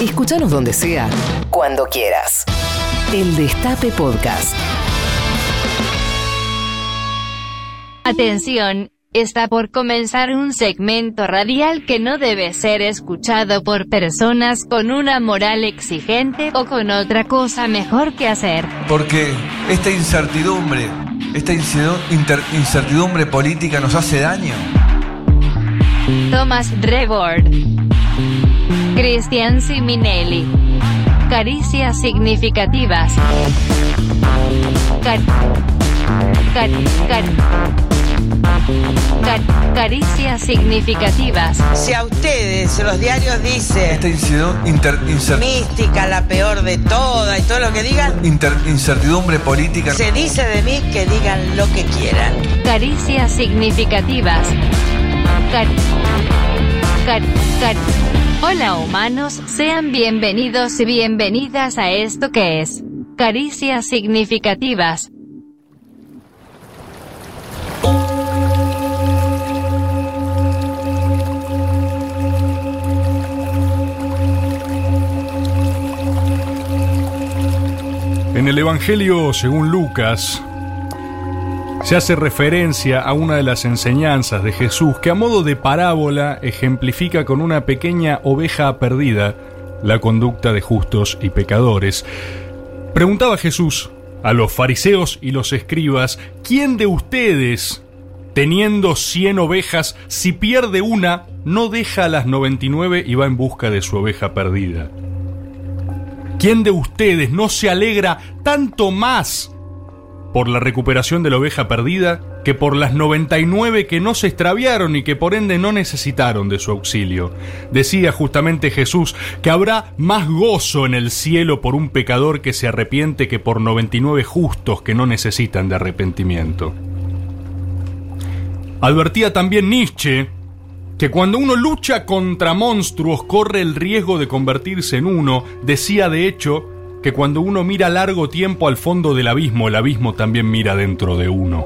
Escúchanos donde sea, cuando quieras. El Destape Podcast. Atención, está por comenzar un segmento radial que no debe ser escuchado por personas con una moral exigente o con otra cosa mejor que hacer. Porque esta incertidumbre, esta incertidumbre política nos hace daño. Thomas Rebord. Cristian Siminelli. Caricias significativas. Car- car- car- car- caricias significativas. Si a ustedes los diarios dicen Esta incer- inter- incer- mística, la peor de todas y todo lo que digan, inter- incertidumbre política. se dice de mí que digan lo que quieran. Caricias significativas. Car- car- car- Hola humanos, sean bienvenidos y bienvenidas a esto que es Caricias significativas. En el Evangelio según Lucas se hace referencia a una de las enseñanzas de Jesús que a modo de parábola ejemplifica con una pequeña oveja perdida la conducta de justos y pecadores. Preguntaba Jesús a los fariseos y los escribas, ¿quién de ustedes, teniendo cien ovejas, si pierde una, no deja a las 99 y va en busca de su oveja perdida? ¿Quién de ustedes no se alegra tanto más por la recuperación de la oveja perdida que por las 99 que no se extraviaron y que por ende no necesitaron de su auxilio? Decía justamente Jesús que habrá más gozo en el cielo por un pecador que se arrepiente que por 99 justos que no necesitan de arrepentimiento. Advertía también Nietzsche que cuando uno lucha contra monstruos corre el riesgo de convertirse en uno, decía de hecho que cuando uno mira largo tiempo al fondo del abismo, el abismo también mira dentro de uno.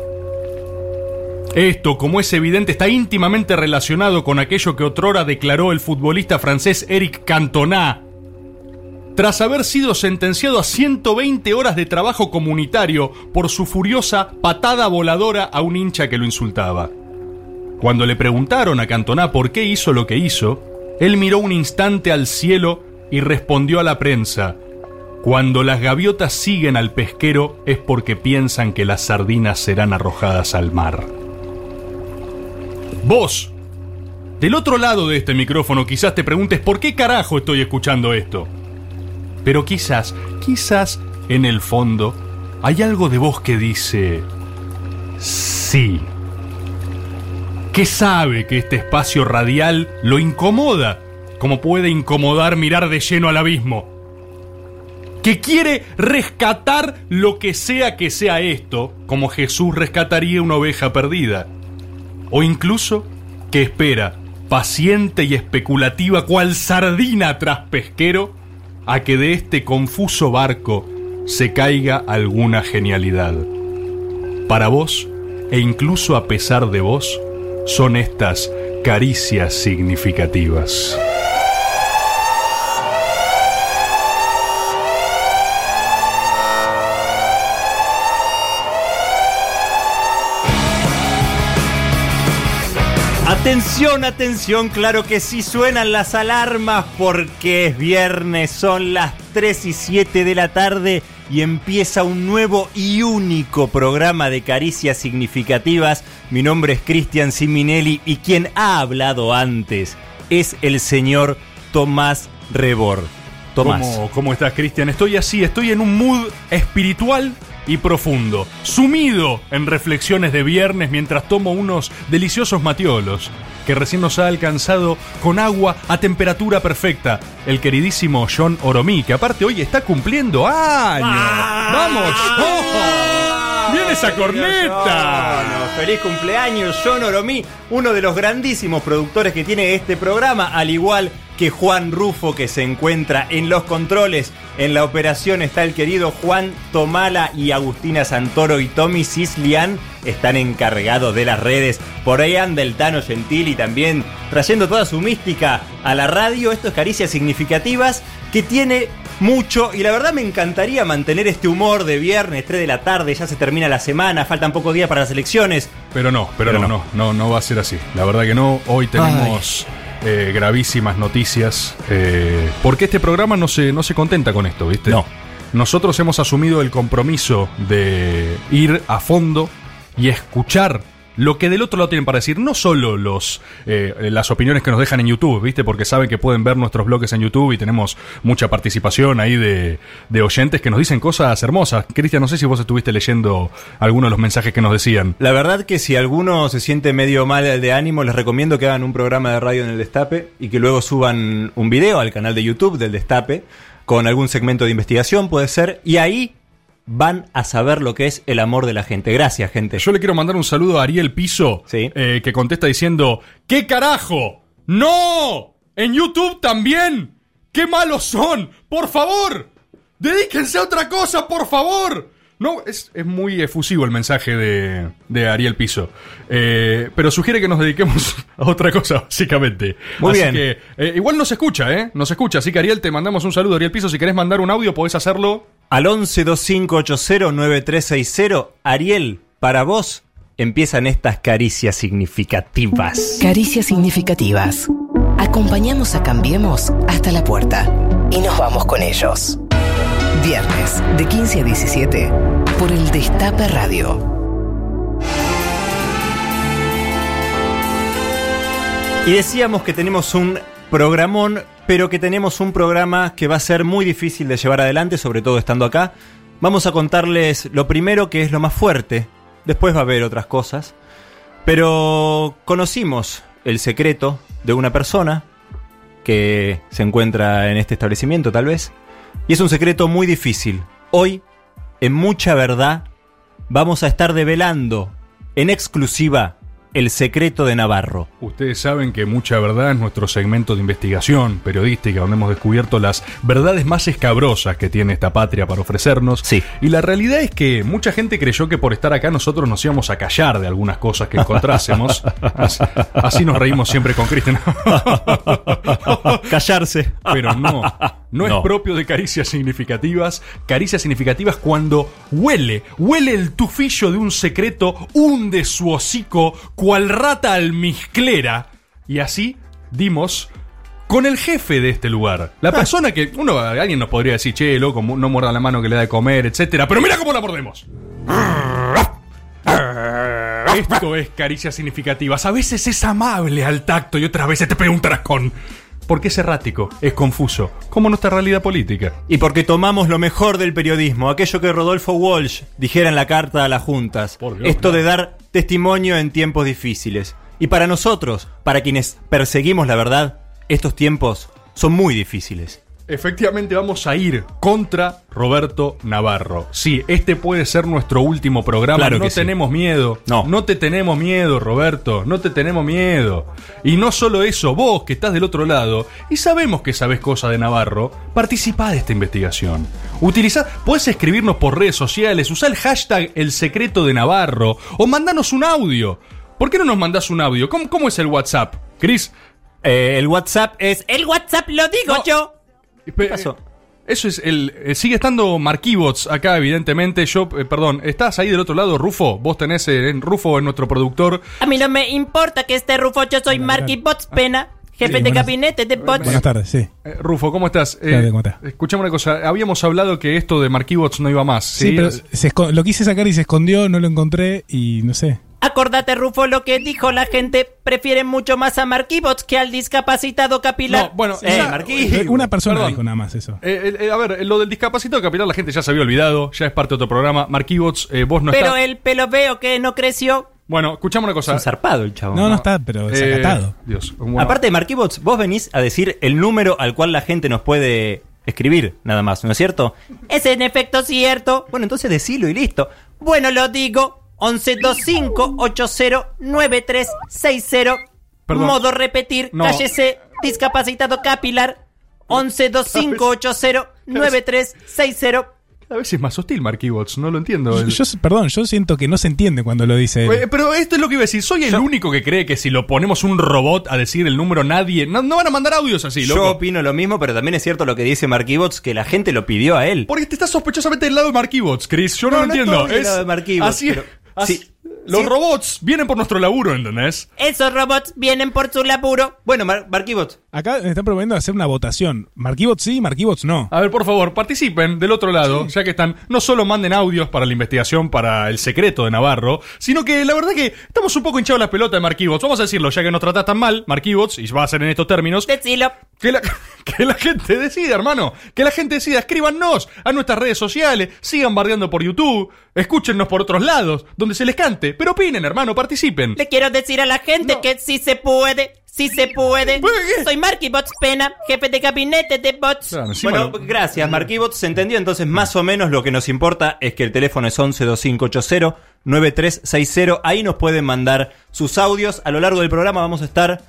Esto, como es evidente, está íntimamente relacionado con aquello que otrora declaró el futbolista francés Eric Cantona. Tras haber sido sentenciado a 120 horas de trabajo comunitario por su furiosa patada voladora a un hincha que lo insultaba. Cuando le preguntaron a Cantona por qué hizo lo que hizo, él miró un instante al cielo y respondió a la prensa, Cuando las gaviotas siguen al pesquero es porque piensan que las sardinas serán arrojadas al mar. Vos, del otro lado de este micrófono quizás te preguntes por qué carajo estoy escuchando esto. Pero quizás, quizás en el fondo hay algo de vos que dice, sí que sabe que este espacio radial lo incomoda, como puede incomodar mirar de lleno al abismo. Que quiere rescatar lo que sea que sea esto, como Jesús rescataría una oveja perdida. O incluso que espera, paciente y especulativa, cual sardina tras pesquero, a que de este confuso barco se caiga alguna genialidad. Para vos, e incluso a pesar de vos, son estas caricias significativas. Atención, atención, claro que sí suenan las alarmas porque es viernes, son las 3 y 7 de la tarde y empieza un nuevo y único programa de caricias significativas. Mi nombre es Cristian Siminelli y quien ha hablado antes es el señor Tomás Rebor. Tomás. ¿Cómo, cómo estás, Cristian? Estoy así, estoy en un mood espiritual y profundo, sumido en reflexiones de viernes mientras tomo unos deliciosos matiolos que recién nos ha alcanzado con agua a temperatura perfecta el queridísimo John Oromí, que aparte hoy está cumpliendo años. ¡Vamos! John! ¡Viene esa corneta! Feliz cumpleaños, John Oromí, uno de los grandísimos productores que tiene este programa, al igual que Juan Rufo, que se encuentra en los controles. En la operación está el querido Juan Tomala y Agustina Santoro y Tommy Cislian están encargados de las redes. Por ahí anda el Tano Gentili también trayendo toda su mística a la radio. Esto es Caricias Significativas que tiene mucho y la verdad me encantaría mantener este humor de viernes 3 de la tarde, ya se termina la semana, faltan pocos días para las elecciones. Pero no, pero, Pero no, no. no, no, no va a ser así. La verdad que no. Hoy tenemos eh, gravísimas noticias. eh, porque este programa no se, no se contenta con esto, ¿viste? No. Nosotros hemos asumido el compromiso de ir a fondo y escuchar lo que del otro lado tienen para decir. No solo los, eh, las opiniones que nos dejan en YouTube, ¿viste? Porque saben que pueden ver nuestros bloques en YouTube y tenemos mucha participación ahí de, de oyentes que nos dicen cosas hermosas. Cristian, no sé si vos estuviste leyendo algunos de los mensajes que nos decían. La verdad que si alguno se siente medio mal de ánimo, les recomiendo que hagan un programa de radio en el Destape y que luego suban un video al canal de YouTube del Destape con algún segmento de investigación, puede ser, y ahí van a saber lo que es el amor de la gente. Gracias, gente. Yo le quiero mandar un saludo a Ariel Piso, Sí. eh, que contesta diciendo, ¿qué carajo? ¡No! ¿En YouTube también? ¡Qué malos son! ¡Por favor! ¡Dedíquense a otra cosa, por favor! No, es, es muy efusivo el mensaje de, de Ariel Piso. Eh, pero sugiere que nos dediquemos a otra cosa, básicamente. Muy Así bien. que, eh, igual nos escucha, ¿eh? Nos escucha. Así que Ariel, te mandamos un saludo. Ariel Piso, si querés mandar un audio, podés hacerlo Al 1125809360, Ariel, para vos empiezan estas caricias significativas. Caricias significativas. Acompañamos a Cambiemos hasta la puerta y nos vamos con ellos. Viernes de 15 a 17 por el Destape Radio. Y decíamos que tenemos un programón, pero que tenemos un programa que va a ser muy difícil de llevar adelante, sobre todo estando acá. Vamos a contarles lo primero que es lo más fuerte, después va a haber otras cosas, pero conocimos el secreto de una persona que se encuentra en este establecimiento tal vez, y es un secreto muy difícil. Hoy, en mucha verdad, vamos a estar develando en exclusiva el secreto de Navarro. Ustedes saben que mucha verdad es nuestro segmento de investigación periodística donde hemos descubierto las verdades más escabrosas que tiene esta patria para ofrecernos. Sí. Y la realidad es que mucha gente creyó que por estar acá nosotros nos íbamos a callar de algunas cosas que encontrásemos. así, así nos reímos siempre con Cristian. Callarse. Pero no, no, No. es propio de caricias significativas. Caricias significativas cuando huele, huele el tufillo de un secreto, hunde su hocico, cual rata almizclera. Y así dimos con el jefe de este lugar. La persona que, uno, alguien nos podría decir, che, loco, no muerda la mano que le da de comer, etcétera. Pero mira cómo la mordemos. Esto es caricias significativas. A veces es amable al tacto y otras veces te pega un trascón. Porque es errático, es confuso, como nuestra realidad política. Y porque tomamos lo mejor del periodismo, aquello que Rodolfo Walsh dijera en la carta a las juntas. Dios, Esto de dar testimonio en tiempos difíciles. Y para nosotros, para quienes perseguimos la verdad, estos tiempos son muy difíciles. Efectivamente vamos a ir contra Roberto Navarro. Sí, este puede ser nuestro último programa. Claro no que sí. tenemos miedo. No. No te tenemos miedo, Roberto. No te tenemos miedo. Y no solo eso, vos que estás del otro lado y sabemos que sabés cosas de Navarro, participá de esta investigación. Utilizá, puedes escribirnos por redes sociales, usá el hashtag El Secreto de Navarro o mandanos un audio. ¿Por qué no nos mandás un audio? ¿Cómo, cómo es el WhatsApp? Chris, Eh, el WhatsApp es... El WhatsApp lo digo No. yo. ¿Qué pasó? Eso es el. eh, sigue estando Marquibots acá, evidentemente. Yo, eh, perdón, ¿estás ahí del otro lado, Rufo? Vos tenés eh, en Rufo, en nuestro productor. A mí no me importa que esté Rufo, yo soy Marky Bots Pena, jefe de buenas- gabinete de Bots. Buenas tardes, sí. Eh, Rufo, ¿cómo estás? Eh, Claro, ¿cómo estás? Escuchame una cosa. Habíamos hablado que esto de Marquibots no iba más. Sí, Sí, pero se lo quise sacar y se escondió, no lo encontré y no sé. Acordate, Rufo, lo que dijo la gente. Prefieren mucho más a Marky Bots que al discapacitado capilar. No, bueno, Eh, ya- Marquí. eh, Una persona perdón. dijo nada más eso. Eh, eh, a ver, lo del discapacitado capital la gente ya se había olvidado, ya es parte de otro programa. Marquibots, eh, vos no Pero estás. el pelo veo que no creció. Bueno, escuchame una Es cosa. un zarpado el chavo. No, no está, pero Eh, desacatado. Dios. bueno. Aparte de Marquibots, vos venís a decir el número al cual la gente nos puede escribir, nada más, ¿no es cierto? Es en efecto cierto. Bueno, entonces decilo y listo. Bueno, lo digo. 1125-809360. Perdón. Modo repetir, No. cállese, discapacitado capilar, 11 2580 9360. A veces es más hostil Markibots, no lo entiendo. Yo, yo- perdón, yo siento que no se entiende cuando lo dice él. Pero esto es lo que iba a decir. Soy el único que cree que si lo ponemos un robot a decir el número nadie. No, no van a mandar audios así, Yo loco. opino lo mismo, pero también es cierto lo que dice Markibots, que la gente lo pidió a él. Porque te estás sospechosamente del lado de Markibots, Chris. Yo no, No, lo no entiendo. estoy del Es- lado de Así es. pero- así- sí. Los Sí. robots vienen por nuestro laburo, ¿entendés? Esos robots vienen por su laburo. Bueno, Mar Markibots, Acá me están proponiendo hacer una votación. Markibots sí, Markibots no. A ver, por favor, participen del otro lado, ya que están. No solo manden audios para la investigación para el secreto de Navarro, sino que la verdad que estamos un poco hinchados las pelotas de Markibots. Vamos a decirlo, ya que nos tratás tan mal, Markibots, y va a ser en estos términos. Decilo. Que la, que la gente decida, hermano. Que la gente decida. Escríbanos a nuestras redes sociales. Sigan bardeando por YouTube. Escúchennos por otros lados, donde se les cante. Pero opinen, hermano, participen. Le quiero decir a la gente que sí se puede, sí se puede. ¿Pero qué? Soy Marky Bots Pena, jefe de gabinete de bots. Claro, Bueno, lo- gracias, Markibots. Se entendió entonces más o menos lo que nos importa es que el teléfono es 11 2580 9360. Ahí nos pueden mandar sus audios. A lo largo del programa vamos a estar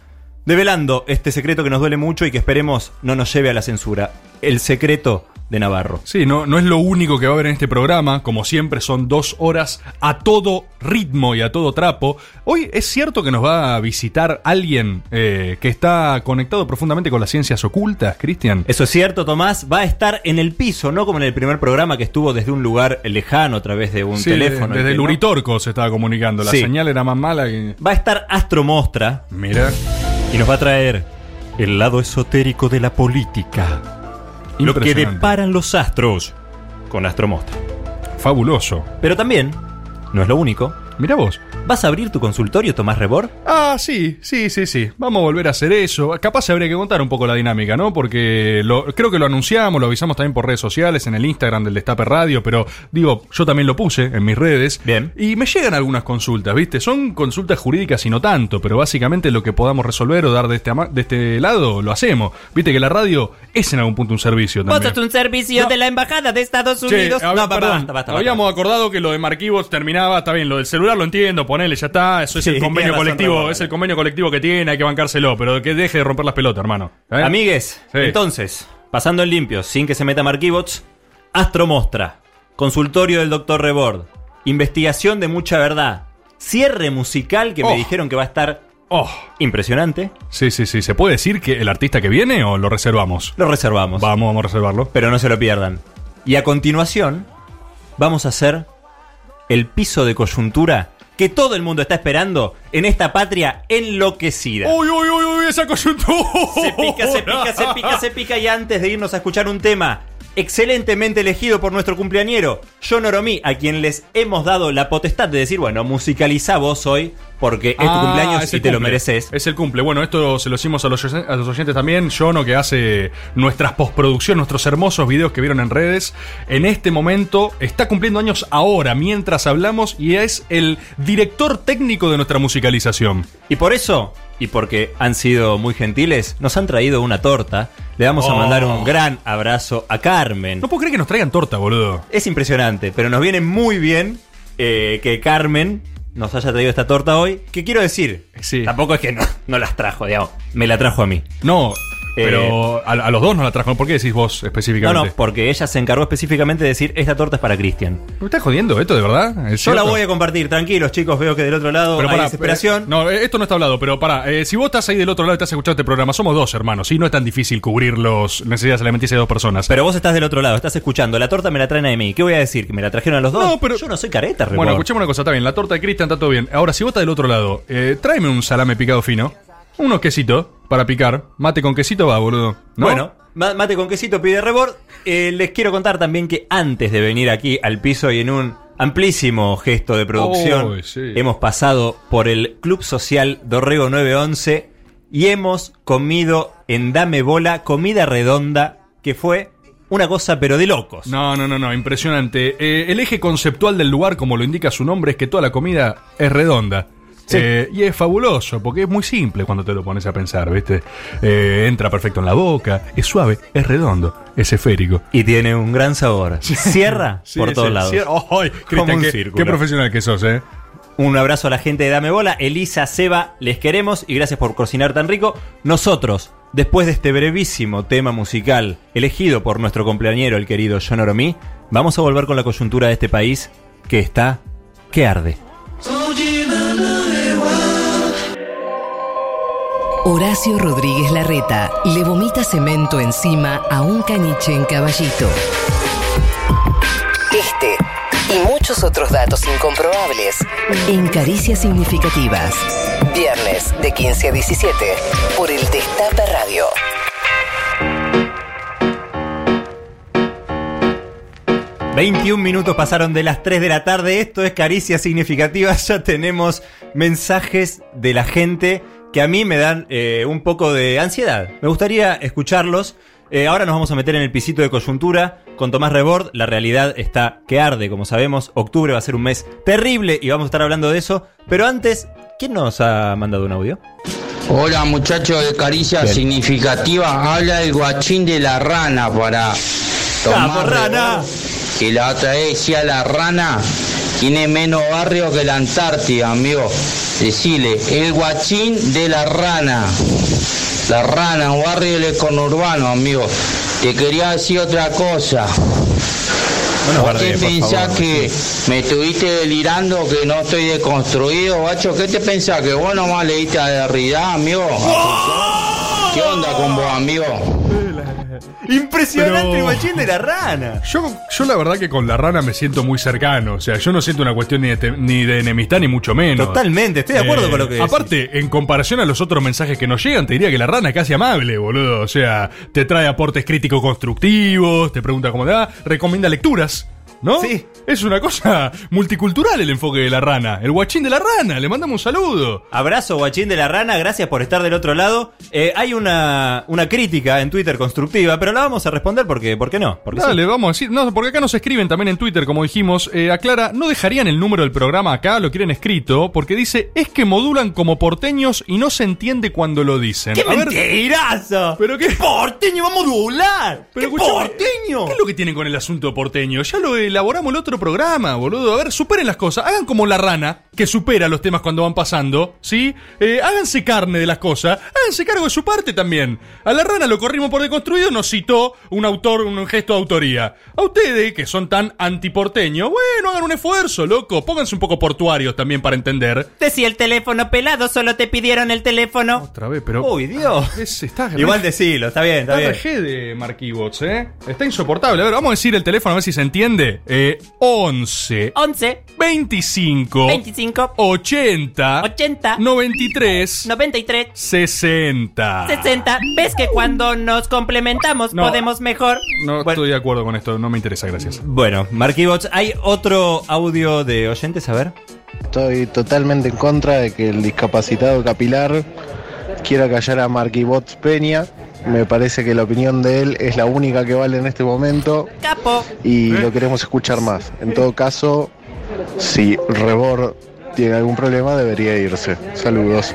develando este secreto que nos duele mucho y que esperemos no nos lleve a la censura. El secreto de Navarro. Sí, no, no es lo único que va a haber en este programa. Como siempre, son dos horas a todo ritmo y a todo trapo. Hoy es cierto que nos va a visitar alguien eh, que está conectado profundamente con las ciencias ocultas, Cristian. Eso es cierto, Tomás. Va a estar en el piso, no como en el primer programa que estuvo desde un lugar lejano a través de un Sí, teléfono. Desde el no- Uritorco se estaba comunicando. La Sí. señal era más mala que. Va a estar Astro Mostra Mira. y nos va a traer el lado esotérico de la política. Lo que deparan los astros con Astro Mostra. Fabuloso. Pero también, no es lo único, Mira vos. ¿vas a abrir tu consultorio, Tomás Rebor? Ah, sí, sí, sí, sí. Vamos a volver a hacer eso. Capaz se habría que contar un poco la dinámica, ¿no? Porque lo- creo que lo anunciamos, lo avisamos también por redes sociales, en el Instagram del Destape Radio, pero digo, yo también lo puse en mis redes. Bien. Y me llegan algunas consultas, ¿viste? Son consultas jurídicas y no tanto, pero básicamente lo que podamos resolver o dar de este, ama- de este lado, lo hacemos. Viste que la radio es en algún punto un servicio Vos también. sos un servicio No. de la Embajada de Estados Che, Unidos. a ver, No, perdón. basta, basta, Habíamos acordado que lo de Marquivos terminaba, está bien, lo del celular lo entiendo, ponele, ya está, eso es Sí, el convenio razón, colectivo, Ramón. es el convenio colectivo que tiene, hay que bancárselo, pero que deje de romper las pelotas, hermano. ¿Eh? Amigues, Sí. entonces, pasando en limpio, sin que se meta Markibots, Astro Mostra, consultorio del Dr. Rebord, investigación de mucha verdad, cierre musical que Oh. me dijeron que va a estar Oh, impresionante, sí, sí, sí, ¿se puede decir que el artista que viene o lo reservamos? lo reservamos. Vamos, vamos a reservarlo. pero no se lo pierdan. Y a continuación, vamos a hacer el piso de coyuntura que todo el mundo está esperando en esta patria enloquecida. Uy, uy, uy, uy, esa coyuntura. Se pica, se pica, se pica, se pica. Y antes de irnos a escuchar un tema excelentemente elegido por nuestro cumpleañero, John Oromí, a quien les hemos dado la potestad de decir, bueno, musicaliza vos hoy, porque es tu Ah, cumpleaños es y te lo mereces. Es el cumple. Bueno, esto se lo hicimos a los, a los oyentes también. Jono, que hace nuestras postproducciones, nuestros hermosos videos que vieron en redes. En este momento está cumpliendo años ahora, mientras hablamos, y es el director técnico de nuestra musicalización. Y por eso, y porque han sido muy gentiles, nos han traído una torta. Le vamos a Oh. mandar un gran abrazo a Carmen. No puedo creer que nos traigan torta, boludo. Es impresionante, pero nos viene muy bien eh, que Carmen nos haya traído esta torta hoy. ¿Qué quiero decir? Sí. Tampoco es que no, no las trajo, digamos. Me la trajo a mí. No, Eh, pero a, a los dos nos la trajo. ¿Por qué decís vos No, específicamente? no, porque ella se encargó específicamente de decir, esta torta es para Cristian. ¿Me estás jodiendo esto de verdad? ¿Es Yo la voy a compartir, tranquilos chicos, veo que del otro lado Pero hay pará, desesperación. eh, no, eh, esto no está hablado, pero pará. eh, si vos estás ahí del otro lado y estás escuchando este programa, somos dos hermanos, ¿sí? No es tan difícil cubrir las necesidades alimenticias de dos personas. Pero vos estás del otro lado, estás escuchando. La torta me la traen a mí. ¿Qué voy a decir? ¿Que me la trajeron a los dos? No, pero- Yo no soy careta, bueno, escuchemos una cosa, está bien. La torta de Cristian está todo bien. Ahora, si vos estás del otro lado, eh, tráeme un salame picado fino, unos quesitos para picar. Mate con quesito va, boludo. ¿No? Bueno, ma- mate con quesito pide rebord. Eh, les quiero contar también que antes de venir aquí al piso y en un amplísimo gesto de producción, sí. hemos pasado por el Club Social Dorrego 911 y hemos comido en Dame Bola comida redonda que fue una cosa pero de locos. No, no, no, no, impresionante. Eh, el eje conceptual del lugar, como lo indica su nombre, es que toda la comida es redonda. Sí. Eh, y es fabuloso, porque es muy simple cuando te lo pones a pensar, ¿viste? Eh, entra perfecto en la boca, es suave, es redondo, es esférico. Y tiene un gran sabor. Cierra Sí, por sí, todos lados. ¡Ay, Cristian, Como un qué, círculo. qué profesional que sos, ¿eh? Un abrazo a la gente de Dame Bola. Elisa, Seba, les queremos y gracias por cocinar tan rico. Nosotros, después de este brevísimo tema musical elegido por nuestro compañero, el querido John Oromí, vamos a volver con la coyuntura de este país que está que arde. Horacio Rodríguez Larreta le vomita cemento encima a un caniche en caballito. Este y muchos otros datos incomprobables en Caricias Significativas. Viernes de 15 a 17 por el Destape Radio. ...21 minutos pasaron de las 3 de la tarde... ...esto es Caricias Significativas... ...ya tenemos mensajes de la gente... ...que a mí me dan eh, un poco de ansiedad... ...me gustaría escucharlos... Eh, ahora nos vamos a meter en el pisito de coyuntura con Tomás Rebord. La realidad está que arde, como sabemos. Octubre va a ser un mes terrible y vamos a estar hablando de eso. Pero antes, ¿quién nos ha mandado un audio? Hola muchachos de Caricia Bien. Significativa, habla el guachín de la rana para ¡Vamos, tomar rana! rebord, Que la otra vez decía la rana tiene menos barrio que la Antártida, amigo. Decile, el guachín de la rana. La rana, un barrio del conurbano, amigo. Te quería decir otra cosa. Bueno, ¿Vos te pensás favor, que me estuviste delirando que no estoy deconstruido, guacho? ¿Qué te pensás? ¿Que vos nomás leíste a Derrida, amigo? ¿Qué onda con vos, amigo? Impresionante Pero- el guachín de la rana. Yo, yo la verdad que con la rana me siento muy cercano. O sea, yo no siento una cuestión ni de, te- ni de enemistad ni mucho menos. Totalmente, estoy de acuerdo Eh, con lo que decís. Aparte, en comparación a los otros mensajes que nos llegan, te diría que la rana es casi amable, boludo. O sea, te trae aportes críticos constructivos, te pregunta cómo te va, recomienda lecturas. ¿No? Sí. Es una cosa multicultural el enfoque de la rana. El guachín de la rana, le mandamos un saludo. Abrazo, guachín de la rana, gracias por estar del otro lado. Eh, hay una, una crítica en Twitter constructiva, pero la vamos a responder porque, ¿por qué no? Porque sí. Dale, vamos a decir. No, porque acá nos escriben también en Twitter, como dijimos. Eh, aclara, no dejarían el número del programa acá, lo quieren escrito, porque dice, es que modulan como porteños y no se entiende cuando lo dicen. ¡Qué A ver, mentirazo! ¿Pero qué? ¡Porteño, vamos a modular! Pero ¡Qué porteño! ¿Qué es lo que tienen con el asunto porteño? Ya lo elaboramos el otro programa, boludo. A ver, superen las cosas. Hagan como la rana, que supera los temas cuando van pasando, ¿sí? Eh, háganse carne de las cosas. Háganse cargo de su parte también. A la rana lo corrimos por deconstruido, nos citó un autor, un gesto de autoría. A ustedes, que son tan antiporteños, bueno, hagan un esfuerzo, loco. Pónganse un poco portuarios también para entender. Decía el teléfono pelado, solo te pidieron el teléfono. Otra vez, pero... ¡Uy, Dios! Es- está Igual decilo, está bien, está Está bien. De Marquibots, ¿eh? Está insoportable. A ver, vamos a decir el teléfono a ver si se entiende. Eh, 11 11, 25 25, 80 80, 93 93, 60 60. ¿Ves que cuando nos complementamos No. podemos mejor? No Bueno. estoy de acuerdo con esto, no me interesa, gracias. Bueno, Marquibots, hay otro audio de oyentes, a ver. Estoy totalmente en contra de que el discapacitado capilar quiera callar a Marky Bots Peña. Me parece que la opinión de él es la única que vale en este momento Capo. y lo queremos escuchar más. En todo caso, si Rebor tiene algún problema, debería irse. Saludos.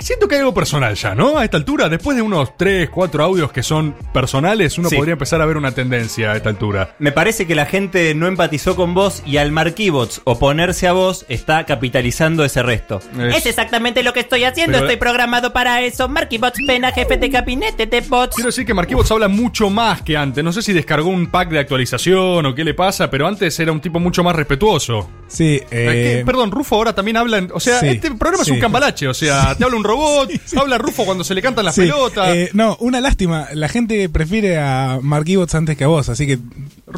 Siento que hay algo personal ya, ¿no? A esta altura, después de unos 3, 4 audios que son personales, uno Sí. podría empezar a ver una tendencia a esta altura. Me parece que la gente no empatizó con vos y al Marquibots oponerse a vos está capitalizando ese resto. Es exactamente lo que estoy haciendo. Pero- Estoy programado para eso. Marky Bots, pena, jefe de gabinete de bots. Quiero decir que Marquibots habla mucho más que antes. No sé si descargó un pack de actualización o qué le pasa, pero antes era un tipo mucho más respetuoso. Sí, Eh, eh, perdón, Rufo ahora también habla. en- o sea, Sí, este programa es un cambalache. O sea, te habla un robot, habla Rufo cuando se le cantan las sí, pelotas. eh, no, una lástima. La gente prefiere a Marquibots antes que a vos, así que te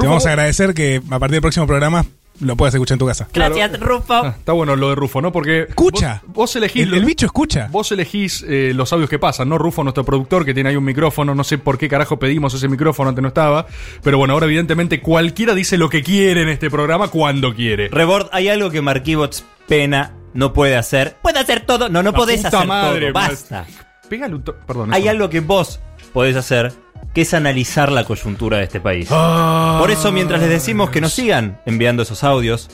vamos a agradecer que a partir del próximo programa lo puedas escuchar en tu casa. Gracias, Rufo. Ah, está bueno lo de Rufo, ¿no? Porque. Escucha. Vos, vos elegís. El, el bicho escucha. Vos elegís eh, los audios que pasan, ¿no? Rufo, nuestro productor, que tiene ahí un micrófono. No sé por qué carajo pedimos ese micrófono, antes no estaba. Pero bueno, ahora evidentemente cualquiera dice lo que quiere en este programa cuando quiere. Rebord, hay algo que Marquibots pena no puede hacer. Puedo hacer todo. No, no La podés puta hacer madre, todo. Basta. Pégale un to- Perdón. Hay eso. algo que vos podés hacer, que es analizar la coyuntura de este país. Ah. Por eso, mientras les decimos que nos sigan enviando esos audios,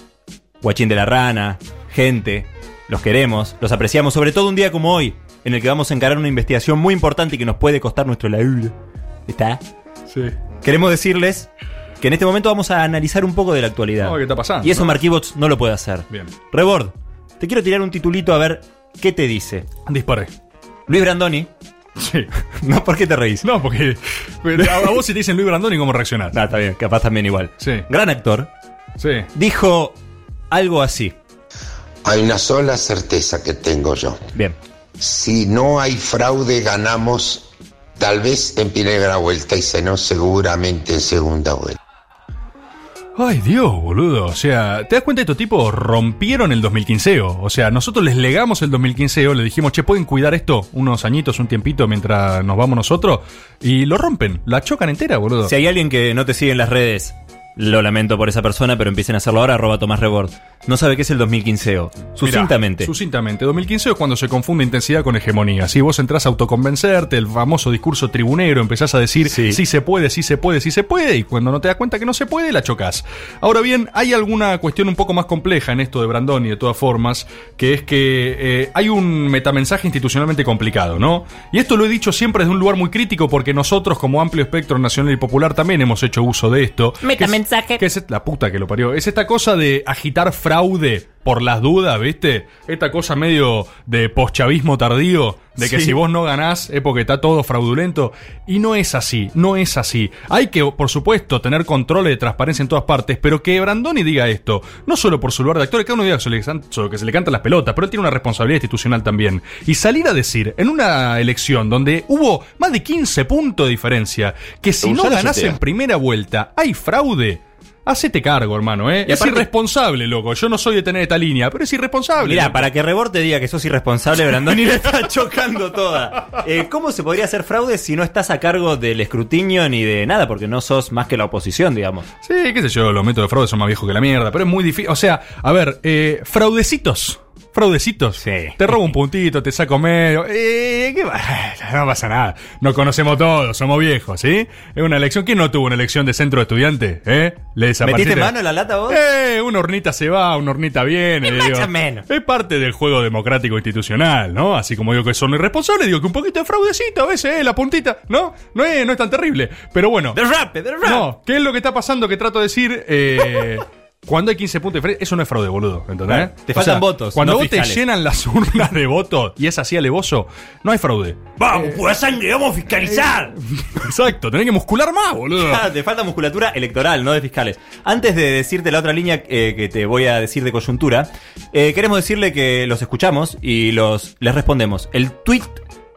Guachín de la Rana, gente, los queremos, los apreciamos, sobre todo un día como hoy, en el que vamos a encarar una investigación muy importante y que nos puede costar nuestro laburo. ¿Está? Sí. Queremos decirles que en este momento vamos a analizar un poco de la actualidad. No, ¿qué está pasando? Y eso No. Marquibots no lo puede hacer. Bien. Rebord, Te quiero tirar un titulito a ver qué te dice. Dispare. Luis Brandoni. Sí. No, ¿por qué te reís? No, porque a, a vos si te dicen Luis Brandoni, ¿cómo reaccionás? No, está bien, capaz también igual. Sí. Gran actor. Sí. Dijo algo así. Hay una sola certeza que tengo yo. Bien. Si no hay fraude, ganamos tal vez en primera vuelta y si no, seguramente en segunda vuelta. Ay, Dios, boludo. O sea, ¿te das cuenta? Estos tipos rompieron el 2015. O sea, nosotros les legamos el 2015, le dijimos, che, ¿pueden cuidar esto unos añitos, un tiempito mientras nos vamos nosotros? Y lo rompen, la chocan entera, boludo. Si hay alguien que no te sigue en las redes, lo lamento por esa persona, pero empiecen a hacerlo ahora, arroba Tomás Rebord. No sabe qué es el 2015. Sucintamente. Mirá, sucintamente. 2015 es cuando se confunde intensidad con hegemonía. Si vos entras a autoconvencerte, el famoso discurso tribunero, empezás a decir sí. se puede, sí se puede, sí se puede, y cuando no te das cuenta que no se puede, la chocas. Ahora bien, hay alguna cuestión un poco más compleja en esto de Brandoni, de todas formas, que es que eh, hay un metamensaje institucionalmente complicado, ¿no? Y esto lo he dicho siempre desde un lugar muy crítico porque nosotros, como amplio espectro nacional y popular, también hemos hecho uso de esto. Metamensaje. Que es la puta que lo parió. Es esta cosa de agitar fraude por las dudas, ¿viste? Esta cosa medio de poschavismo tardío, de que Sí. si vos no ganás es porque está todo fraudulento. Y no es así, no es así. Hay que, por supuesto, tener control de transparencia en todas partes, pero que Brandoni diga esto, no solo por su lugar de actor, que cada uno diga sobre lo que se le cantan las pelotas, pero él tiene una responsabilidad institucional también. Y salir a decir, en una elección donde hubo más de 15 puntos de diferencia, que si no ganás en primera vuelta hay fraude. Hacete cargo, hermano, ¿eh? Y es aparte- irresponsable, loco. Yo no soy de tener esta línea, pero es irresponsable. Mira, para que Rebord te diga que sos irresponsable, Brandoni le está chocando toda. Eh, ¿Cómo se podría hacer fraude si no estás a cargo del escrutinio ni de nada? Porque no sos más que la oposición, digamos. Sí, qué sé yo, los métodos de fraude son más viejos que la mierda, pero es muy difícil. O sea, a ver, eh, fraudecitos. Fraudecitos. Sí. Te robo un puntito, te saco medio. Eh, ¿qué va? No pasa nada. Nos conocemos todos, somos viejos, ¿sí? Es una elección. ¿Quién no tuvo una elección de centro de estudiantes? ¿Eh? Le desapareciste. ¿Metiste mano en la lata vos? Eh, una hornita se va, una hornita viene. Digo. menos. Es parte del juego democrático institucional, ¿no? Así como digo que son irresponsables, digo que un poquito de fraudecito a veces, ¿eh? La puntita, ¿no? No es, no es tan terrible. Pero bueno. Derrape, derrape. No, ¿qué es lo que está pasando que trato de decir? Eh, cuando hay 15 puntos de diferencia, eso no es fraude, boludo. ¿Entendés? Claro, te faltan votos, Cuando no vos fiscales. te llenan las urnas de votos y es así alevoso, no hay fraude. ¡Vamos, pura sangre, vamos a fiscalizar! Exacto, tenés que muscular más, boludo. Claro, te falta musculatura electoral, no de fiscales. Antes de decirte la otra línea eh, que te voy a decir de coyuntura, eh, queremos decirle que los escuchamos y los les respondemos. El tweet,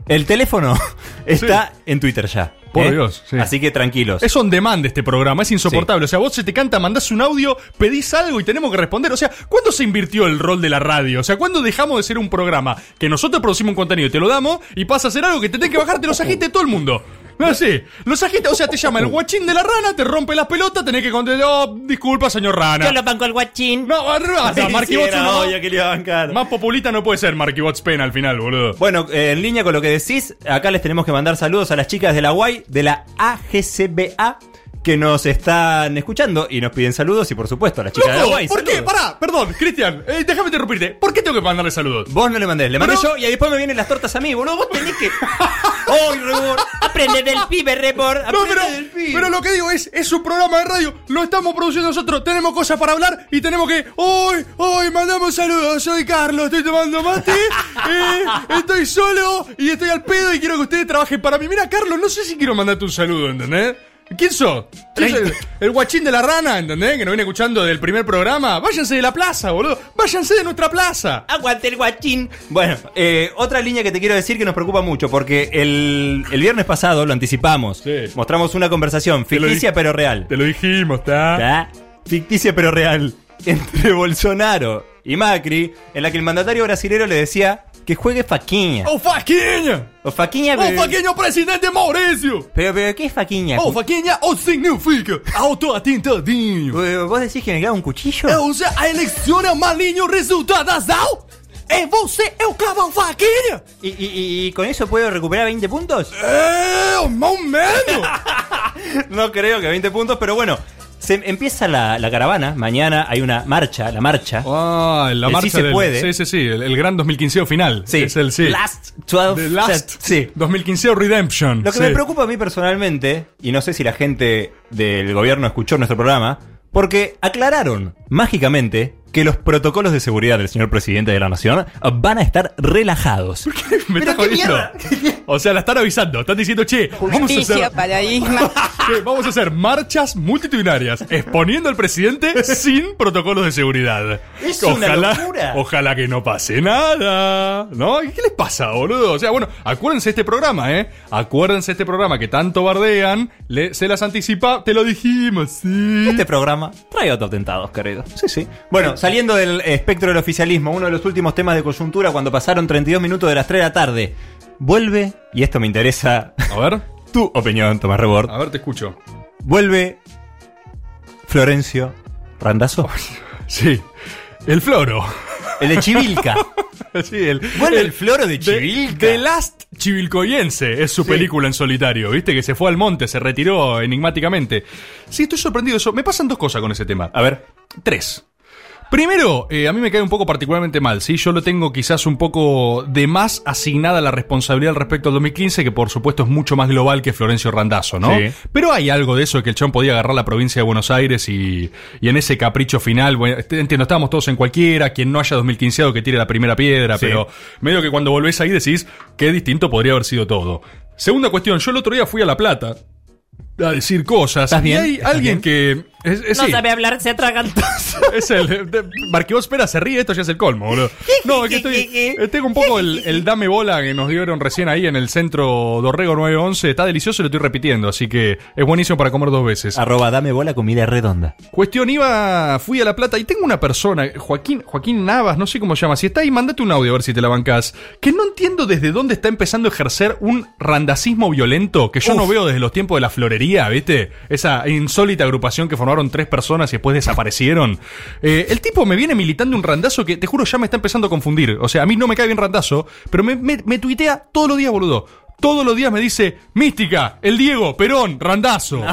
el teléfono está en Twitter ya. Por ¿eh? Dios, sí. Así que tranquilos. Es on demand este programa, es insoportable. O sea, vos se te canta, mandás un audio, pedís algo y tenemos que responder. O sea, ¿cuándo se invirtió el rol de la radio? O sea, ¿cuándo dejamos de ser un programa que nosotros producimos un contenido y te lo damos y pasa a ser algo que te tenés que bajarte los agentes de todo el mundo? No así. Los agentes, o sea, te llama el guachín de la rana, te rompe las pelotas, tenés que contestar, oh, disculpa, señor rana. Yo lo banco al guachín. No, arriba, Sí, Marky sí, Bots era uno, obvio que le iba a bancar. Más populista no puede ser Marky Bots Pen al final, boludo. Bueno, eh, en línea con lo que decís, acá les tenemos que mandar saludos a las chicas de la UAI, de la AGCBA, que nos están escuchando y nos piden saludos y por supuesto a las chicas de Loco. ¿Por qué? saludos. Pará, perdón, Cristian, eh, déjame interrumpirte. ¿Por qué tengo que mandarle saludos? Vos no le mandés, le mandé Pero- yo y después me vienen las tortas a mí, boludo. Vos tenés que. ¡Oh, Rebord! Aprende del pibe, Rebord. No, aprende pero, del pibe. pero lo que digo es, es un programa de radio, lo estamos produciendo nosotros, tenemos cosas para hablar y tenemos que, hoy, hoy, mandamos saludos, soy Carlos, estoy tomando mate, eh, estoy solo y estoy al pedo y quiero que ustedes trabajen para mí. Mira, Carlos, no sé si quiero mandarte un saludo, ¿entendés? ¿Quién sos? ¿Sos el, el guachín de la rana, ¿entendés? Que nos viene escuchando del primer programa. Váyanse de la plaza, boludo. Váyanse de nuestra plaza. Aguante el guachín. Bueno, eh, otra línea que te quiero decir que nos preocupa mucho, porque el, el viernes pasado lo anticipamos. Sí. Mostramos una conversación ficticia pero real. Te lo dijimos, ¿está? ¿Tá? Ficticia pero real. Entre Bolsonaro y Macri, en la que el mandatario brasilero le decía que juegue Faquinha. ¡Oh, Faquinha! O Faquinha, ¡Oh, pero, Faquinha, presidente Mauricio! pero, pero, ¿qué es Faquinha? ¡Oh, Faquinha, o significa autoatentadinho! Eh, ¿Vos decís que me clava un cuchillo? É, o a eleição é malinho resultados não? É você, eu clavo faquinha! ¿Y, y, y- y con eso puedo recuperar 20 puntos? É, mais ou menos! No creo que 20 puntos, pero bueno. Se empieza la, la caravana, mañana hay una marcha, la marcha. Ah, la El marcha sí se del- puede. Sí, sí, sí, el, el gran 2015 final. Sí. Es el sí. Last 12 The Last Sí. 2015 Redemption. Lo que sí. me preocupa a mí personalmente, y no sé si la gente del gobierno escuchó nuestro programa, porque aclararon mágicamente que los protocolos de seguridad del señor presidente de la nación van a estar relajados. Me estás jodiendo. O sea, la están avisando. Están diciendo, che, vamos a hacer, para che, vamos a hacer marchas multitudinarias exponiendo al presidente sin protocolos de seguridad. Es una ojalá, locura. ojalá que no pase nada. ¿No? ¿Y qué les pasa, boludo? O sea, bueno, acuérdense este programa, ¿eh? Acuérdense este programa que tanto bardean. le- se las anticipa, te lo dijimos, sí. Este programa trae otros tentados, querido. Sí, sí. Bueno, saliendo del espectro del oficialismo, uno de los últimos temas de coyuntura cuando pasaron 32 minutos de las 3 de la tarde. Vuelve, y esto me interesa. A ver. Tu opinión, Tomás Rebord. A ver, te escucho. Vuelve Florencio Randazzo. Sí. El floro. El de Chivilca. Sí, el, Vuelve el floro de Chivilca. The Last Chivilcoyense es su Sí. película en solitario, ¿viste? Que se fue al monte, se retiró enigmáticamente. Sí, estoy sorprendido de eso. Me pasan dos cosas con ese tema. A ver. Tres. Primero, eh, a mí me cae un poco particularmente mal, ¿sí? Yo lo tengo quizás un poco de más asignada la responsabilidad respecto al 2015, que por supuesto es mucho más global que Florencio Randazzo, ¿no? Sí. Pero hay algo de eso de que el chon podía agarrar la provincia de Buenos Aires y, y en ese capricho final, bueno, este- entiendo, estábamos todos en cualquiera, quien no haya 2015 que tire la primera piedra, Sí. pero medio que cuando volvés ahí decís qué distinto podría haber sido todo. Segunda cuestión, yo el otro día fui a La Plata a decir cosas. ¿Estás bien? Y hay ¿Estás alguien que... es- es- No sí. sabe hablar, se atragantó. Es el. de- Marquevos espera, se ríe, esto ya es el colmo, boludo. No, es que estoy. eh, Tengo un poco el, el dame bola que nos dieron recién ahí en el centro Dorrego 911. Está delicioso y lo estoy repitiendo, así que es buenísimo para comer dos veces. Arroba dame bola comida redonda. Cuestión, iba, fui a La Plata y tengo una persona, Joaquín, Joaquín Navas, no sé cómo se llama, si está ahí, mandate un audio a ver si te la bancás, que no entiendo desde dónde está empezando a ejercer un randacismo violento que yo no veo desde los tiempos de la ¿viste? Esa insólita agrupación que formaron tres personas y después desaparecieron. Eh, el tipo me viene militando un randazo que, te juro, ya me está empezando a confundir. O sea, a mí no me cae bien randazo, pero me, me, me tuitea todos los días, boludo. Todos los días me dice Mística, el Diego, Perón, Randazo.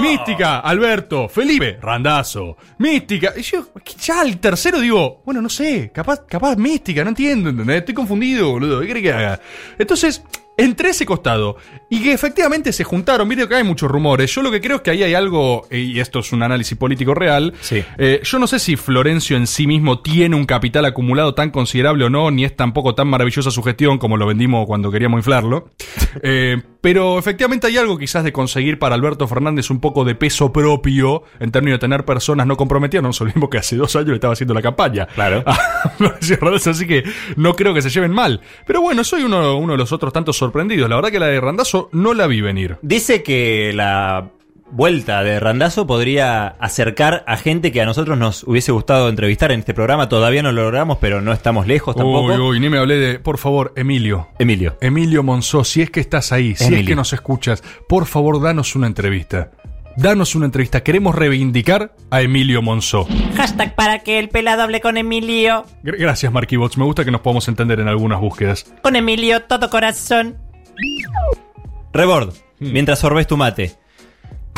Mística, Alberto, Felipe, Randazo. Mística. Y yo, ya al tercero digo, bueno, no sé, capaz, capaz Mística, no entiendo, ¿entendés? Estoy confundido, boludo. ¿Qué crees que haga? Entonces, entre ese costado y que efectivamente se juntaron, mire que hay muchos rumores. Yo lo que creo es que ahí hay algo, y esto es un análisis político real. Sí. Eh, yo no sé si Florencio en sí mismo tiene un capital acumulado tan considerable o no, ni es tampoco tan maravillosa su gestión como lo vendimos cuando queríamos inflarlo. Eh, pero efectivamente hay algo quizás de conseguir para Alberto Fernández un poco de peso propio en términos de tener personas no comprometidas. No nos olvidemos que hace dos años le estaba haciendo la campaña. Claro. Así que no creo que se lleven mal. Pero bueno, soy uno, uno de los otros tantos sorprendidos. La verdad que la de Randazo no la vi venir. Dice que la vuelta de Randazo podría acercar a gente que a nosotros nos hubiese gustado entrevistar en este programa. Todavía no lo logramos, pero no estamos lejos tampoco. Uy, uy, ni me hablé de. Por favor, Emilio. Emilio. Emilio Monzó, si es que estás ahí, si es que nos escuchas, por favor, danos una entrevista. Danos una entrevista. Queremos reivindicar a Emilio Monzó. Hashtag para que el pelado hable con Emilio. Gr- Gracias, Marquibots. Me gusta que nos podamos entender en algunas búsquedas. Con Emilio, todo corazón. Rebord, Hmm. mientras sorbes tu mate.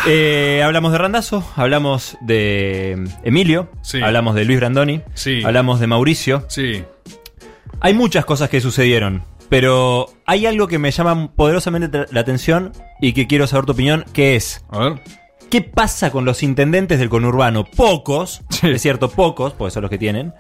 Eh, hablamos de Randazo, hablamos de Emilio, Sí. hablamos de Luis Brandoni, Sí. hablamos de Mauricio. Sí. Hay muchas cosas que sucedieron, pero hay algo que me llama poderosamente la atención y que quiero saber tu opinión, que es... A ver. ¿Qué pasa con los intendentes del conurbano? Pocos, es cierto, pocos, porque son los que tienen,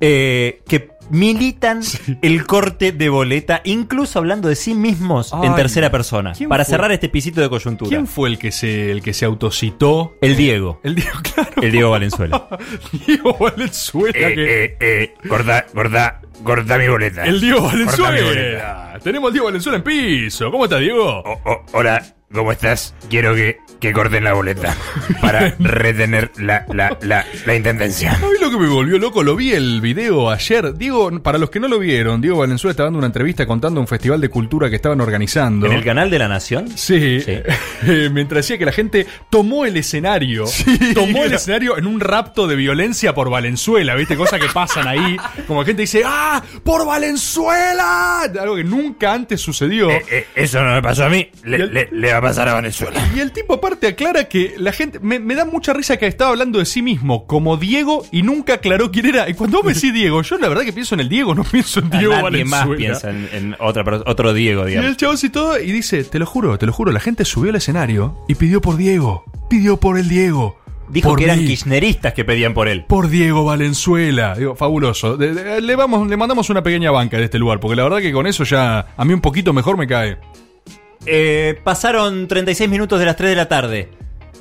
eh, que militan el corte de boleta, incluso hablando de sí mismos en tercera persona. ¿quién Para fue? cerrar este pisito de coyuntura. ¿Quién fue el que se, el que se autocitó? El Diego. El Diego, claro. El Diego Valenzuela. Diego Valenzuela. que- Eh, eh, gorda, gorda, gorda mi boleta. El Diego Gorda mi boleta. Valenzuela. Tenemos al Diego Valenzuela en piso. ¿Cómo está, Diego? Oh, oh, hola, ¿cómo estás? Quiero que, que corten la boleta para retener la, la, la, la intendencia. A mí lo que me volvió loco, lo vi el video ayer. Diego, para los que no lo vieron, Diego Valenzuela estaba dando una entrevista contando un festival de cultura que estaban organizando. ¿En el canal de la Nación? Sí, eh, mientras decía que la gente tomó el escenario, tomó el escenario en un rapto de violencia por Valenzuela, ¿viste? Cosas que pasan ahí, como la gente dice, ¡ah! ¡Por Valenzuela! Algo que nunca antes sucedió. Eh, eso no me pasó a mí, le, le- le a pasar a Venezuela. Y el tipo aparte aclara que la gente, me, me da mucha risa que estaba hablando de sí mismo como Diego y nunca aclaró quién era. Y cuando vos me decís Diego, yo la verdad que pienso en el Diego, no pienso en Diego Nadie más piensa en, en otra, otro Diego, Y digamos. el chavo y todo, y dice, te lo juro, te lo juro, la gente subió al escenario y pidió por Diego, pidió por el Diego. Dijo Por que eran mí. kirchneristas que pedían por él. Por Diego Valenzuela. Digo, fabuloso. De- de- le, vamos, le mandamos una pequeña banca de este lugar, porque la verdad que con eso ya a mí un poquito mejor me cae. Eh, pasaron 36 minutos de las 3 de la tarde.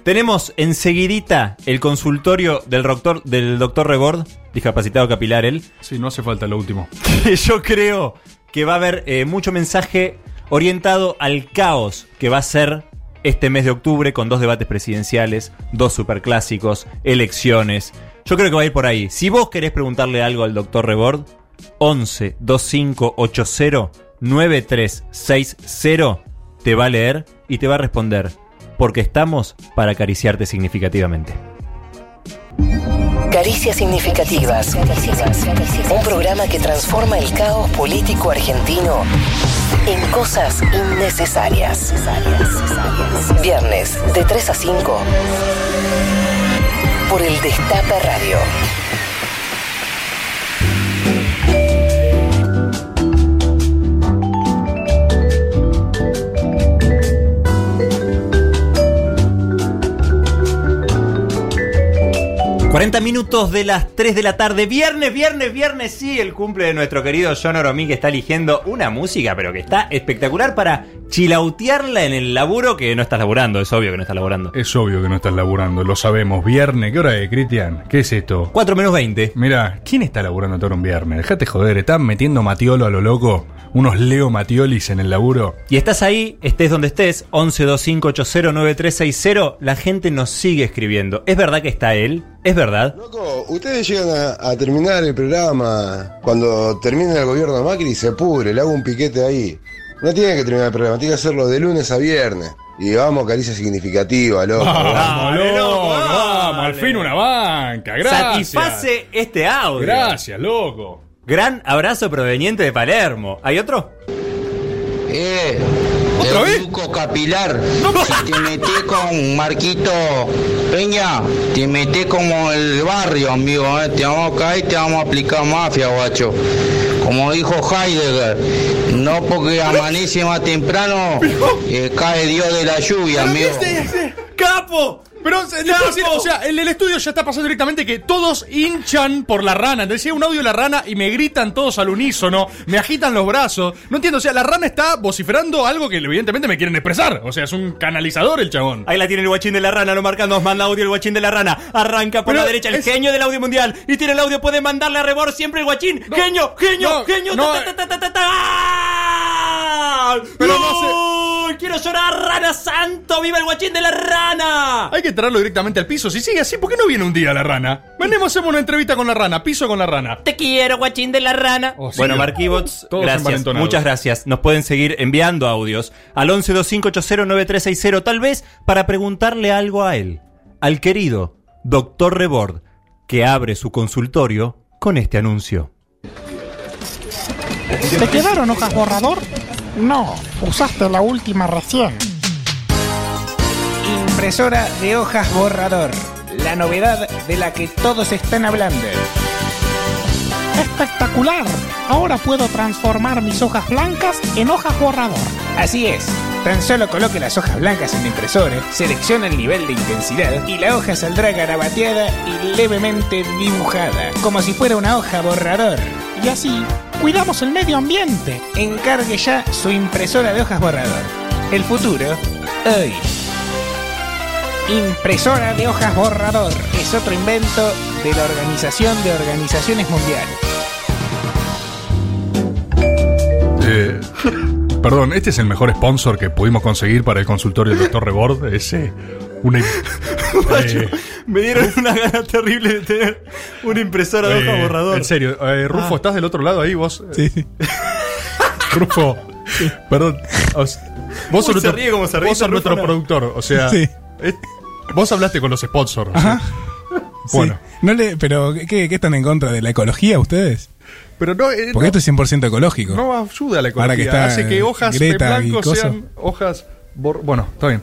Tenemos enseguidita el consultorio del doctor, del doctor Rebord, discapacitado capilar él. Sí, no hace falta lo último. que yo creo que va a haber eh, mucho mensaje orientado al caos que va a ser este mes de octubre con dos debates presidenciales, dos superclásicos, elecciones. Yo creo que va a ir por ahí. Si vos querés preguntarle algo al doctor Rebord, 11 2580 9360 te va a leer y te va a responder. Porque estamos para acariciarte significativamente. Caricias significativas. Un programa que transforma el caos político argentino en cosas innecesarias. Viernes de 3 a 5 por el Destape Radio. 40 minutos de las 3 de la tarde. Viernes, viernes, viernes. Sí, el cumple de nuestro querido John Oromí que está eligiendo una música, pero que está espectacular para chilautearla en el laburo que no estás laburando. Es obvio que no estás laburando. Es obvio que no estás laburando, lo sabemos. Viernes, ¿qué hora es, Cristian? ¿Qué es esto? 4 menos 20. Mira, ¿quién está laburando todo un viernes? Dejate joder, ¿están metiendo matiolo a lo loco? ¿Unos Leo Matiolis en el laburo? Y estás ahí, estés donde estés, 1125809360. La gente nos sigue escribiendo. ¿Es verdad que está él? ¿Es verdad? Ustedes llegan a, a terminar el programa cuando termine el gobierno de Macri se pudre, le hago un piquete ahí. No tienen que terminar el programa, tienen que hacerlo de lunes a viernes. Y vamos, caricia significativa, loco. Vamos, loco, vamos, al fin una banca, gracias. Satisface este audio. Gracias, loco. Gran abrazo proveniente de Palermo. ¿Hay otro? Eh, ¿Otra vez? Capilar. Si te metés con Marquito Peña, te metés como el barrio, amigo. eh. Te vamos a caer y te vamos a aplicar mafia, guacho. Como dijo Heidegger, no porque amanece más temprano, eh, cae Dios de la lluvia, amigo. ¡Capo! Pero, eh, decir, o sea, en el estudio ya está pasando directamente que todos hinchan por la rana. Decía un audio de la rana y me gritan todos al unísono, me agitan los brazos. No entiendo, o sea, la rana está vociferando algo que evidentemente me quieren expresar. O sea, es un canalizador el chabón. Ahí la tiene el guachín de la rana, lo marca, nos manda audio el guachín de la rana. Arranca por Pero la derecha, el es- genio del audio mundial. Y tiene el audio, puede mandarle a rebor siempre el guachín. genio, genio, no, genio. no, ta, ta, ta, ta, ta, ta. Pero ¡Gol! ¡Quiero llorar, rana santo! ¡Viva el guachín de la rana! Hay que traerlo directamente al piso. Si sigue así, ¿por qué no viene un día la rana? Venimos, hacemos una entrevista con la rana, piso con la rana. Te quiero, guachín de la rana. Oh, sí, bueno, Marquibots, gracias. Muchas gracias. Nos pueden seguir enviando audios al 1125809360, tal vez para preguntarle algo a él, al querido Doctor Rebord, que abre su consultorio con este anuncio. ¿Te quedaron hojas borrador? No, usaste la última recién. Impresora de hojas borrador. La novedad de la que todos están hablando. ¡Espectacular! Ahora puedo transformar mis hojas blancas en hojas borrador. Así es. Tan solo coloque las hojas blancas en la impresora, selecciona el nivel de intensidad y la hoja saldrá garabateada y levemente dibujada, como si fuera una hoja borrador. Y así, cuidamos el medio ambiente. Encargue ya su impresora de hojas borrador. El futuro, hoy. Impresora de hojas borrador es otro invento de la Organización de Organizaciones Mundiales. Eh, perdón, este es el mejor sponsor que pudimos conseguir para el consultorio del doctor Rebord. Ese. Una. eh, Me dieron una gana terrible de tener una impresora de hoja eh, borrador. En serio, eh, Rufo, Ah. ¿estás del otro lado ahí vos? Sí, sí. Rufo, perdón. os- vos Uy, sos se nuestro, ríe como se ríe vos sos Rufo, nuestro no. productor, o sea. Sí. eh, vos hablaste con los sponsors. Ajá. Bueno. Sí. No le, pero, ¿qué, qué están en contra de la ecología ustedes? Pero no, eh, Porque no- esto es 100% ecológico. No ayuda a la Ahora que ecología. está Hace que hojas Greta de blanco sean hojas. Bueno, está bien.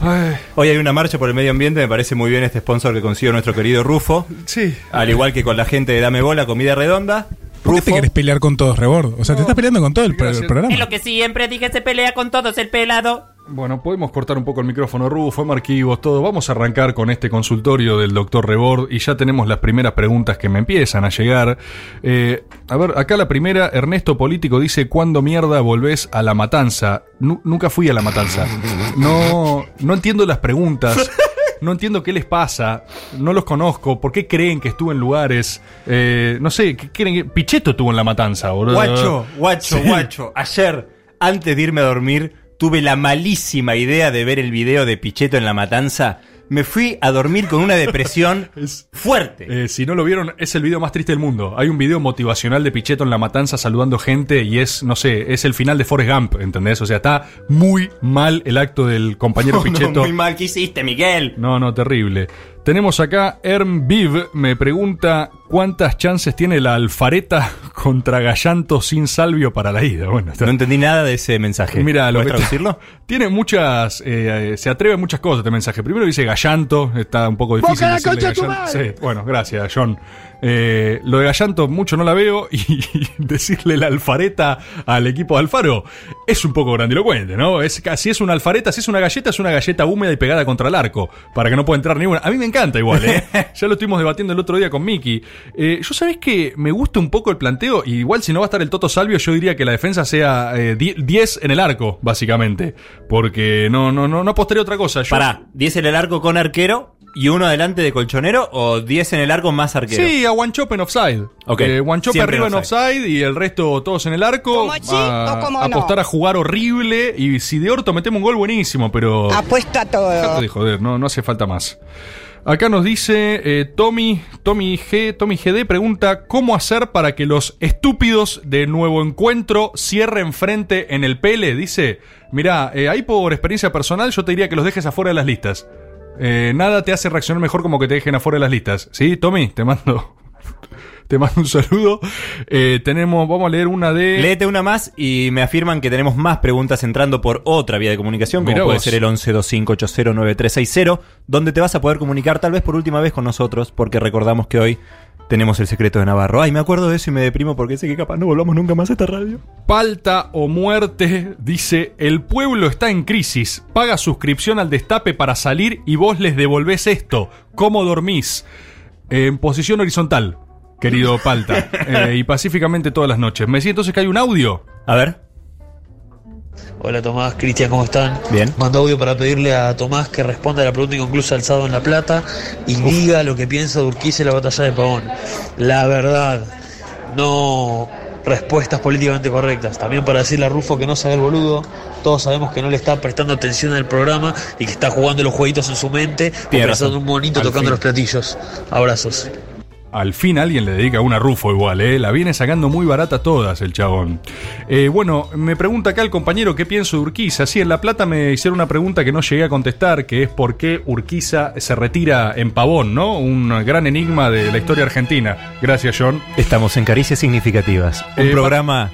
Ay, Hoy hay una marcha por el medio ambiente, me parece muy bien este sponsor que consiguió nuestro querido Rufo. sí. Al igual que con la gente de Dame Bola, Comida Redonda. ¿Por qué te querés pelear con todos, Rebord? O sea, te estás peleando con todo el, pro- el programa. Es lo que siempre dije, se pelea con todos el pelado. Bueno, podemos cortar un poco el micrófono, Rufo, Marquivos, todo. Vamos a arrancar con este consultorio del doctor Rebord y ya tenemos las primeras preguntas que me empiezan a llegar. Eh, a ver, acá la primera, Ernesto Político dice, ¿cuándo mierda volvés a la matanza? Nu- nunca fui a la matanza. No, no entiendo las preguntas. No entiendo qué les pasa, no los conozco, por qué creen que estuve en lugares, eh, no sé, ¿qué creen que Pichetto estuvo en la matanza, boludo? Guacho, guacho, Sí. guacho. Ayer, antes de irme a dormir, tuve la malísima idea de ver el video de Pichetto en la matanza. Me fui a dormir con una depresión fuerte. Eh, si no lo vieron, es el video más triste del mundo. Hay un video motivacional de Pichetto en la matanza saludando gente y es, no sé, es el final de Forrest Gump, ¿entendés? O sea, está muy mal el acto del compañero No, no, Pichetto. muy mal, ¿qué hiciste, Miguel? No, no, terrible. Tenemos acá, Erm Viv me pregunta cuántas chances tiene la Alfareta contra Gallanto sin salvio para la ida. Bueno, No entendí nada de ese mensaje. Mira, lo ¿Puedes que traducirlo? Tiene muchas. eh, eh, se atreve a muchas cosas este mensaje. Primero dice Gallanto, está un poco difícil. ¡Boca la decirle concha de tu madre! Sí, bueno, gracias, John. Eh, lo de Gallanto mucho no la veo y decirle la alfareta al equipo de Alfaro es un poco grandilocuente, ¿no? Es, si es una alfareta, si es una galleta, es una galleta húmeda y pegada contra el arco, para que no pueda entrar ninguna. A mí me encanta igual, ¿eh? ya lo estuvimos debatiendo el otro día con Miki. Eh, yo sabés que me gusta un poco el planteo, y igual si no va a estar el Toto Salvio, yo diría que la defensa sea eh, die- 10 en el arco, básicamente. Porque no, no, no, no apostaría otra cosa. Yo- Pará, 10 en el arco con arquero y uno adelante de colchonero o 10 en el arco más arquero. Sí, a One Chop en offside. Ok, Eh, One Chop arriba en offside y el resto todos en el arco. ¿Cómo sí a, o cómo no? apostar a jugar horrible. Y si de orto metemos un gol, buenísimo, pero. Apuesto a todo. Dejate de joder, no, no hace falta más. Acá nos dice eh, Tommy, Tommy G, Tommy GD pregunta cómo hacer para que los estúpidos de nuevo encuentro cierren frente en el Pele. Dice, mira, ahí por experiencia personal yo te diría que los dejes afuera de las listas. Eh, nada te hace reaccionar mejor como que te dejen afuera de las listas. ¿Sí, Tommy? Te mando, te mando un saludo. Eh, tenemos, vamos a leer una de... Léete una más y me afirman que tenemos más preguntas entrando por otra vía de comunicación, como Mirá puede vos. ser el 1125809360, donde te vas a poder comunicar tal vez por última vez con nosotros, porque recordamos que hoy tenemos el secreto de Navarro. Ay, me acuerdo de eso y me deprimo porque sé que capaz no volvamos nunca más a esta radio. Palta o muerte, dice, el pueblo está en crisis, paga suscripción al destape para salir y vos les devolvés esto. ¿Cómo dormís? En posición horizontal, querido Palta, eh, y pacíficamente todas las noches. ¿Me decís entonces que hay un audio? A ver. Hola Tomás, Cristian, ¿cómo están? Bien. Mando audio para pedirle a Tomás que responda a la pregunta inconclusa alzado en La Plata y diga lo que piensa de Urquiza y la batalla de Pavón. La verdad, no respuestas políticamente correctas. También para decirle a Rufo que no sabe el boludo. Todos sabemos que no le está prestando atención al programa y que está jugando los jueguitos en su mente pensando un monito Al tocando fin. los platillos. Abrazos. Al fin alguien le dedica una Rufo igual, ¿eh? La viene sacando muy barata todas el chabón. Eh, bueno, me pregunta acá el compañero qué pienso de Urquiza. Sí, en La Plata me hicieron una pregunta que no llegué a contestar, que es por qué Urquiza se retira en Pavón, ¿no? Un gran enigma de la historia argentina. Gracias, John. Estamos en Caricias Significativas, un Eh, programa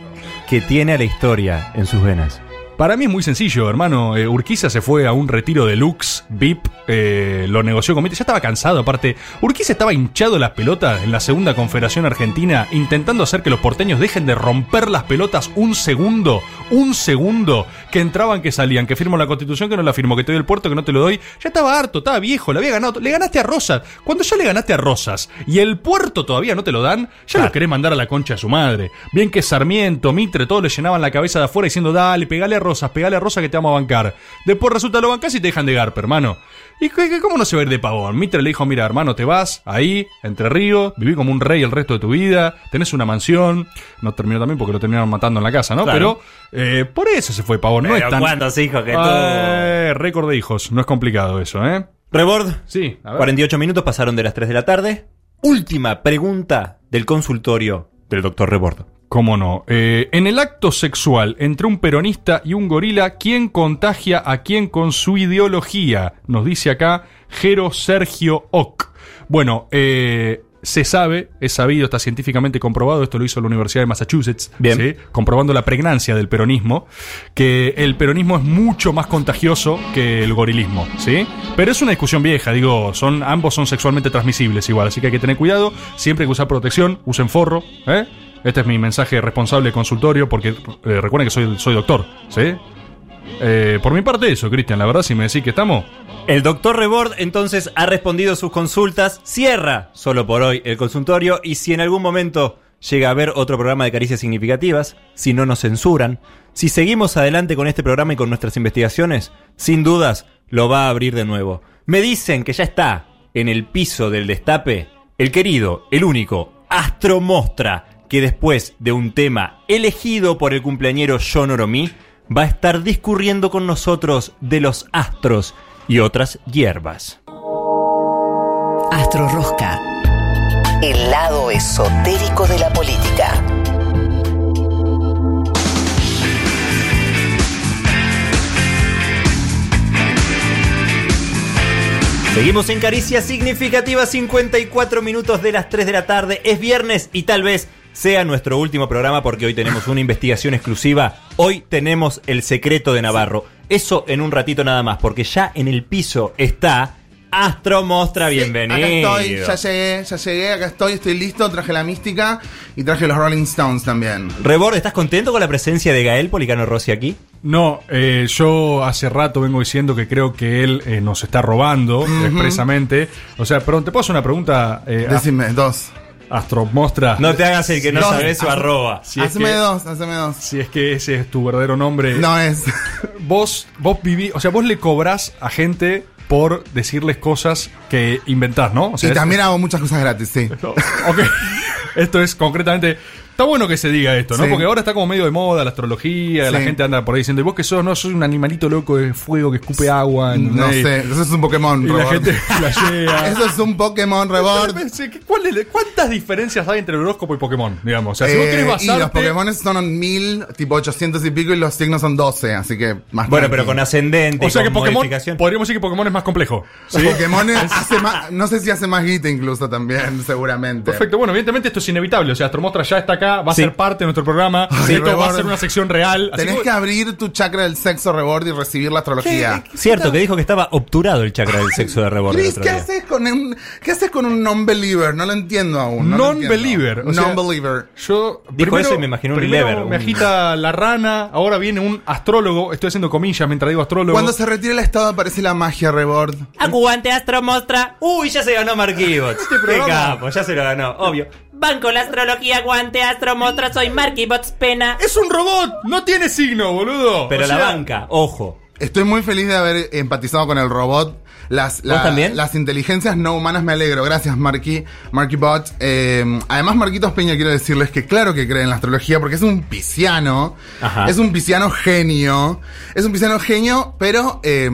que tiene a la historia en sus venas. Para mí es muy sencillo, hermano. Eh, Urquiza se fue a un retiro deluxe, VIP, eh, lo negoció con Mitre. Ya estaba cansado, aparte. Urquiza estaba hinchado las pelotas en la segunda confederación argentina, intentando hacer que los porteños dejen de romper las pelotas un segundo, un segundo, que entraban, que salían, que firmo la constitución, que no la firmo, que te doy el puerto, que no te lo doy. Ya estaba harto, estaba viejo, le había ganado. Le ganaste a Rosas. Cuando ya le ganaste a Rosas y el puerto todavía no te lo dan, ya lo querés mandar a la concha de su madre. Bien que Sarmiento, Mitre, todos le llenaban la cabeza de afuera diciendo, dale, pegale a Rosas, pegale a Rosas que te vamos a bancar. Después resulta lo bancás y te dejan de garpe, hermano. ¿Y cómo no se va a ir de pavón? Mitre le dijo, mira, hermano, te vas ahí, entre ríos, viví como un rey el resto de tu vida, tenés una mansión. No terminó también porque lo terminaron matando en la casa, ¿no? Claro. Pero eh, por eso se fue pavón. No Pero es tan... ¿cuántos hijos que tuvo? Eh, récord de hijos. No es complicado eso, ¿eh? Rebord. Sí, a ver. 48 minutos pasaron de las 3 de la tarde. Última pregunta del consultorio del doctor Rebord. ¿Cómo no? Eh, en el acto sexual entre un peronista y un gorila, ¿quién contagia a quién con su ideología? Nos dice acá Jero Sergio Ock. Bueno, eh, se sabe, es sabido, está científicamente comprobado, esto lo hizo la Universidad de Massachusetts, ¿sí? comprobando la pregnancia del peronismo, que el peronismo es mucho más contagioso que el gorilismo, ¿sí? Pero es una discusión vieja, digo, son, ambos son sexualmente transmisibles igual, así que hay que tener cuidado, siempre hay que usar protección, usen forro, ¿eh? Este es mi mensaje responsable consultorio, porque eh, recuerden que soy, soy doctor, ¿sí? Eh, por mi parte eso, Cristian, la verdad si me decís que estamos... El doctor Rebord entonces ha respondido sus consultas, cierra solo por hoy el consultorio y si en algún momento llega a haber otro programa de caricias significativas, si no nos censuran, si seguimos adelante con este programa y con nuestras investigaciones, sin dudas lo va a abrir de nuevo. Me dicen que ya está en el piso del destape el querido, el único, Astro Mostra, que después de un tema elegido por el cumpleañero John Oromí, va a estar discurriendo con nosotros de los astros y otras hierbas. Astro Rosca. El lado esotérico de la política. Seguimos en Caricia Significativa, 54 minutos de las 3 de la tarde. Es viernes y tal vez sea nuestro último programa porque hoy tenemos una investigación exclusiva. Hoy tenemos el secreto de Navarro. Eso en un ratito nada más, porque ya en el piso está Astro Mostra. Bienvenido. Acá estoy, ya llegué, ya llegué, acá estoy, estoy listo, traje la mística y traje los Rolling Stones también. Rebord, ¿estás contento con la presencia de Gael Policano Rossi aquí? No, eh, yo hace rato vengo diciendo que creo que él eh, nos está robando expresamente. O sea, perdón, ¿te puedo hacer una pregunta? Eh, Decime, dos. Astro Mostra. No te hagas el que no sabes su arroba. Si es que- dos, haceme dos. Si es que ese es tu verdadero nombre. No es. Vos, vos viví, o sea, vos le cobrás a gente por decirles cosas que inventás, ¿no? O sea, y es- también hago muchas cosas gratis, sí. Ok. Esto es concretamente. Está bueno que se diga esto, ¿no? Sí. Porque ahora está como medio de moda la astrología, la gente anda por ahí diciendo, ¿y vos que sos? No, sos un animalito loco de fuego que escupe agua. No sé, eso es un Pokémon. Y la gente flashea. Eso es un Pokémon ¿qué- es- ¿Cuántas diferencias hay entre el horóscopo y Pokémon? Digamos, o sea, si vos Eh, querés y basarte... los Pokémon son mil, tipo 800 y pico, y los signos son 12, así que más Bueno, pero con ascendente, O sea que con Pokémon, modificación. podríamos decir que Pokémon es más complejo. ¿sí? Pokémon es- hace más, no sé si hace más guita incluso también, seguramente. Perfecto, bueno, evidentemente esto es inevitable. O sea, Astromostra ya está acá, va a Sí. ser parte de nuestro programa. Esto va a ser una sección real. Así Tenés que- que abrir tu chakra del sexo Rebord y recibir la astrología. Cierto, que dijo que estaba obturado el chakra del sexo de Rebord Chris, ¿qué haces con un, ¿qué haces con un non-believer? No lo entiendo aún. no. Non-believer. o sea, Non-believer. Yo Dijo eso y me imaginé un primero lever, Me un- agita la rana, ahora viene un astrólogo. Estoy haciendo comillas mientras digo astrólogo. Cuando se retira el estado aparece la magia Rebord. Aguante Astro Mostra. Uy, ya se ganó Marquibots. Qué programa- capo, ya se lo ganó, obvio. Banco la astrología, aguante Astro Mostra. Soy Marky Bots Pena. ¡Es un robot! ¡No tiene signo, boludo! Pero O la sea, banca, ojo. Estoy muy feliz de haber empatizado con el robot. Las, la- también? Las inteligencias no humanas me alegro. Gracias, Marky, Marky Bot. Eh, además, Marquitos Peña, quiero decirles que claro que cree en la astrología porque es un pisciano. Ajá. Es un pisciano genio. Es un pisciano genio, pero eh,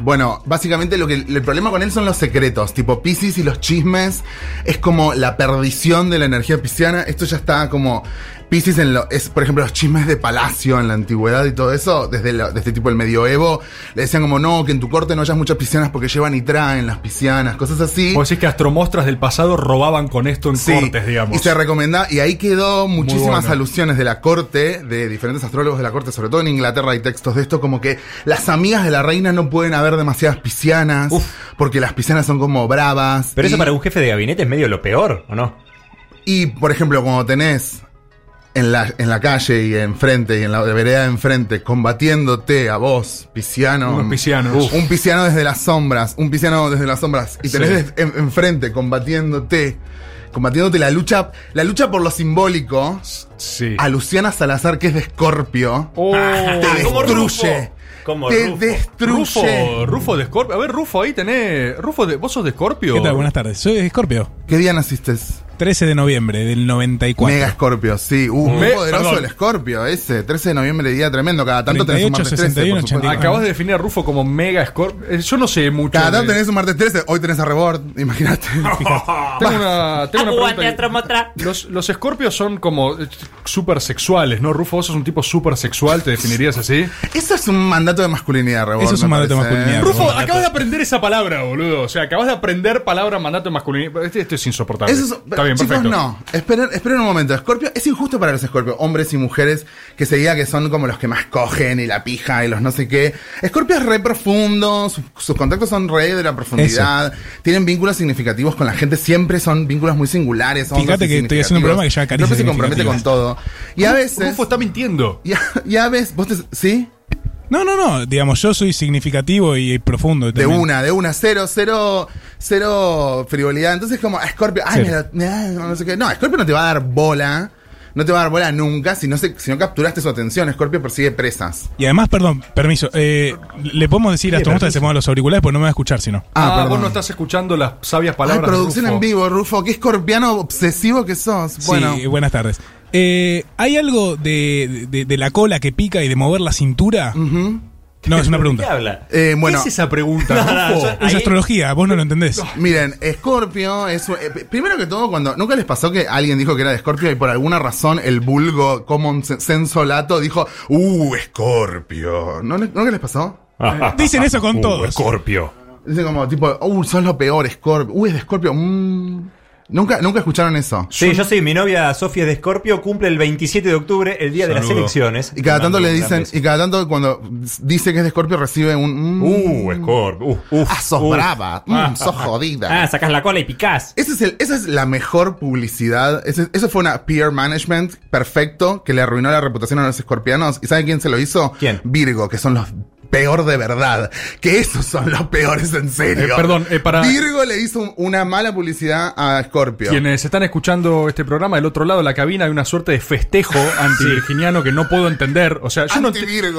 bueno, básicamente lo que el problema con él son los secretos. Tipo Piscis y los chismes. Es como la perdición de la energía pisciana. Esto ya está como. Piscis en lo, es, por ejemplo, los chismes de palacio en la antigüedad y todo eso, desde, lo- desde tipo el medioevo, le decían como, no, que en tu corte no hayas muchas piscianas porque llevan y traen las piscianas, cosas así. Vos decís que astromostras del pasado robaban con esto en Sí, cortes, digamos. Y se recomenda, y ahí quedó muchísimas bueno. alusiones de la corte, de diferentes astrólogos de la corte, sobre todo en Inglaterra hay textos de esto, como que las amigas de la reina no pueden haber demasiadas piscianas, porque las piscianas son como bravas. Pero y, eso para un jefe de gabinete es medio lo peor, ¿o no? y, por ejemplo, cuando tenés en la, en la calle y enfrente y en la vereda de enfrente combatiéndote a vos, pisciano. Unos piscianos. Un pisciano desde las sombras, un pisciano desde las sombras. Y tenés Sí. des- en- enfrente combatiéndote, combatiéndote la lucha, la lucha por lo simbólico. Sí. A Luciana Salazar, que es de Escorpio. Oh. te como destruye. Como te Rufo. destruye. Rufo, Rufo de Scorpio. A ver, Rufo, ahí tenés. Rufo, de, ¿vos sos de Scorpio? ¿Qué tal? Buenas tardes. Soy de Scorpio. ¿Qué día naciste? 13 de noviembre del 94. Mega Scorpio, sí. Uh, muy Me- poderoso perdón. el Scorpio ese. 13 de noviembre, día tremendo. Cada tanto tenés un 38, martes 13, 61, por supuesto. 89. Acabas de definir a Rufo como mega Scorpio. Eh, Yo no sé mucho. Cada tanto de- tenés un martes 13, hoy tenés a Rebord, imagínate. Tengo una, tengo una Aguante pregunta. Los, los escorpios son como eh, súper sexuales, ¿no? Rufo, vos sos un tipo súper sexual, ¿te definirías así? Eso es un mandato de masculinidad, Rebord. Eso es un me mandato de parece, masculinidad, ¿eh? Rufo. Acabas de aprender esa palabra, boludo. O sea, acabas de aprender palabra mandato de masculinidad. Este- Esto es insoportable. Eso es- Está bien, chicos, perfecto. no. Esperen, esperen un momento. Scorpio es injusto para los Scorpio, hombres y mujeres, que se diga que son como los que más cogen y la pija y los no sé qué. Scorpio es re profundo, sus, sus contactos son re de la profundidad, tienen vínculos significativos con la gente, siempre son vínculos muy singulares. Fíjate que estoy haciendo un programa que caricias Scorpio se compromete con todo. Y a veces. Rufo está mintiendo. Y a, y a veces. ¿Vos te- ¿Sí? No, no, no. Digamos, yo soy significativo y profundo. De una, de una, cero, cero, cero frivolidad. Entonces, como, a Scorpio, ay, me da- me da- no sé qué. No, Scorpio no te va a dar bola. No te va a dar bola nunca si no, se, si no capturaste su atención. Scorpio persigue presas. Y además, perdón, permiso. eh, le podemos decir a Astronauta que se pongan los auriculares porque no me va a escuchar si no. Ah, vos no estás escuchando las sabias Ay, palabras. de producción Rufo. en vivo, Rufo. Qué escorpiano obsesivo que sos. Bueno, Sí, buenas tardes. Eh, ¿Hay algo de, de- de la cola que pica y de mover la cintura? No, es una pregunta. ¿Qué habla? Eh, bueno. ¿Qué es esa pregunta? No, no, Rufo? yo- Es Ahí- astrología, vos no lo entendés. Miren, Scorpio es. eh, primero que todo, cuando. ¿Nunca les pasó que alguien dijo que era de Scorpio y por alguna razón el vulgo common se- sensolato dijo, ¡Uh, Scorpio! ¿No, ¿Nunca les pasó? Dicen eso con Uh, todos. Scorpio. Dicen como, tipo, ¡Uh, sos lo peor, Scorpio! ¡Uh, es de Scorpio! mm". ¿Nunca, ¿Nunca escucharon eso? Sí, yo sí, mi novia Sofía de Escorpio, cumple el 27 de octubre, el día de las Saludo. elecciones. Y cada tanto le dicen, y cada tanto cuando dice que es de Scorpio recibe un. mm, Uh, Scorpio. Uh, uf, ah, sos uf. brava. mm, Ah, sos ah, jodida. Ah, sacas la cola y picás. Ese es el- esa es la mejor publicidad. Ese- eso fue una peer management perfecto que le arruinó la reputación a los escorpianos. ¿Y saben quién se lo hizo? ¿Quién? Virgo, que son los peor de verdad. Que esos son los peores en serio. Eh, perdón, eh, para- Virgo le hizo un- una mala publicidad a Scorpio. Quienes están escuchando este programa, del otro lado de la cabina hay una suerte de festejo anti-virginiano que no puedo entender. O sea, yo no,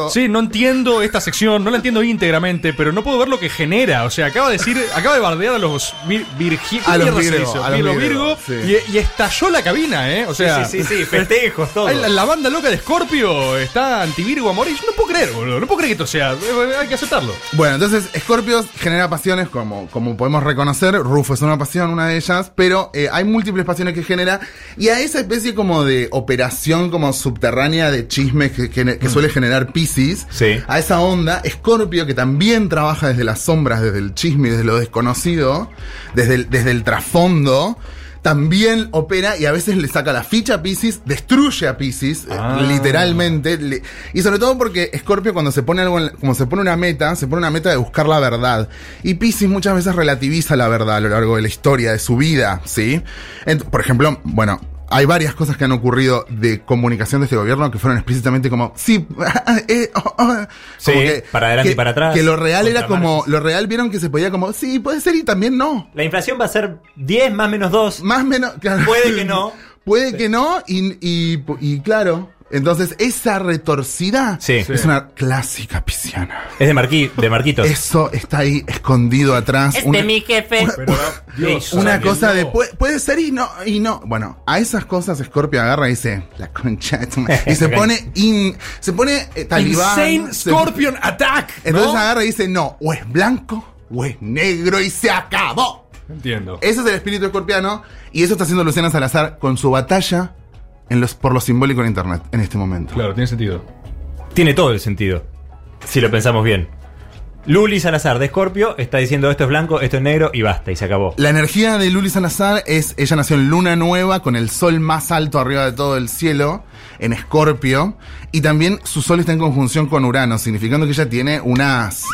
sí, no entiendo esta sección, no la entiendo íntegramente, pero no puedo ver lo que genera. O sea, acaba de decir, acaba de bardear a los vir- virgi- A ¿qué los Virgo, hizo? a los Virgo, Virgo, Virgo, sí. y, y estalló la cabina, ¿eh? O sea, sí, sí, sí, festejos, todo. La banda loca de Scorpio está anti-Virgo a morir. Yo no puedo creer, boludo. No puedo creer que esto sea. Eh, Hay que aceptarlo. Bueno, entonces Scorpio genera pasiones como, como podemos reconocer, Rufo es una pasión, una de ellas, pero eh, hay múltiples pasiones que genera y a esa especie como de operación como subterránea de chismes que, que- que suele generar Pisces, Sí. a esa onda, Scorpio que también trabaja desde las sombras, desde el chisme, y desde lo desconocido, desde el, desde el trasfondo. También opera y a veces le saca la ficha a Pisces, destruye a Pisces, eh, Ah. literalmente. le- y sobre todo porque Scorpio cuando se pone algo, en como se pone una meta, se pone una meta de buscar la verdad. Y Pisces muchas veces relativiza la verdad a lo largo de la historia, de su vida, ¿sí? Por ejemplo, bueno, hay varias cosas que han ocurrido de comunicación de este gobierno que fueron explícitamente como, sí, eh, oh, oh", Sí, como que- para adelante que- y para atrás. Que lo real era como, lo real vieron que se podía como, sí, puede ser y también no. La inflación va a ser 10 más menos 2. Más menos, claro. Puede que no. Puede que no, y, y, y claro. Entonces, esa retorcida Sí. es Sí. una clásica pisciana. Es de, Marqui, de Marquitos. Eso está ahí escondido atrás. Es Una- de mi jefe. Dios, una cosa de puede, puede ser y no, y no. Bueno, a esas cosas Scorpio agarra y dice, la concha de tu madre", Y se pone in, se pone eh, talibán. Insane se- Scorpion Attack. Entonces ¿no? agarra y dice, no, o es blanco o es negro y se acabó. Entiendo. Ese es el espíritu escorpiano y eso está haciendo Luciana Salazar con su batalla en los, por lo simbólico en Internet en este momento. Claro, tiene sentido. Tiene todo el sentido. Si lo pensamos bien. Luli Salazar de Escorpio está diciendo esto es blanco, esto es negro y basta, y se acabó. La energía de Luli Salazar es, ella nació en luna nueva con el sol más alto arriba de todo el cielo, en Escorpio, y también su sol está en conjunción con Urano, significando que ella tiene unas,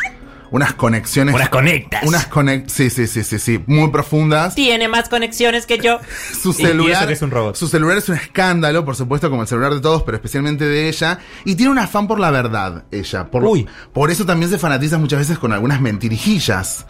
unas conexiones. Unas conectas. Unas conex, sí, sí, sí, sí, sí, muy profundas. Tiene más conexiones que yo. Su celular, que es un robot. su celular es un escándalo, por supuesto, como el celular de todos, pero especialmente de ella. Y tiene un afán por la verdad, ella. Por, Uy. por eso también se fanatiza muchas veces con algunas mentirijillas.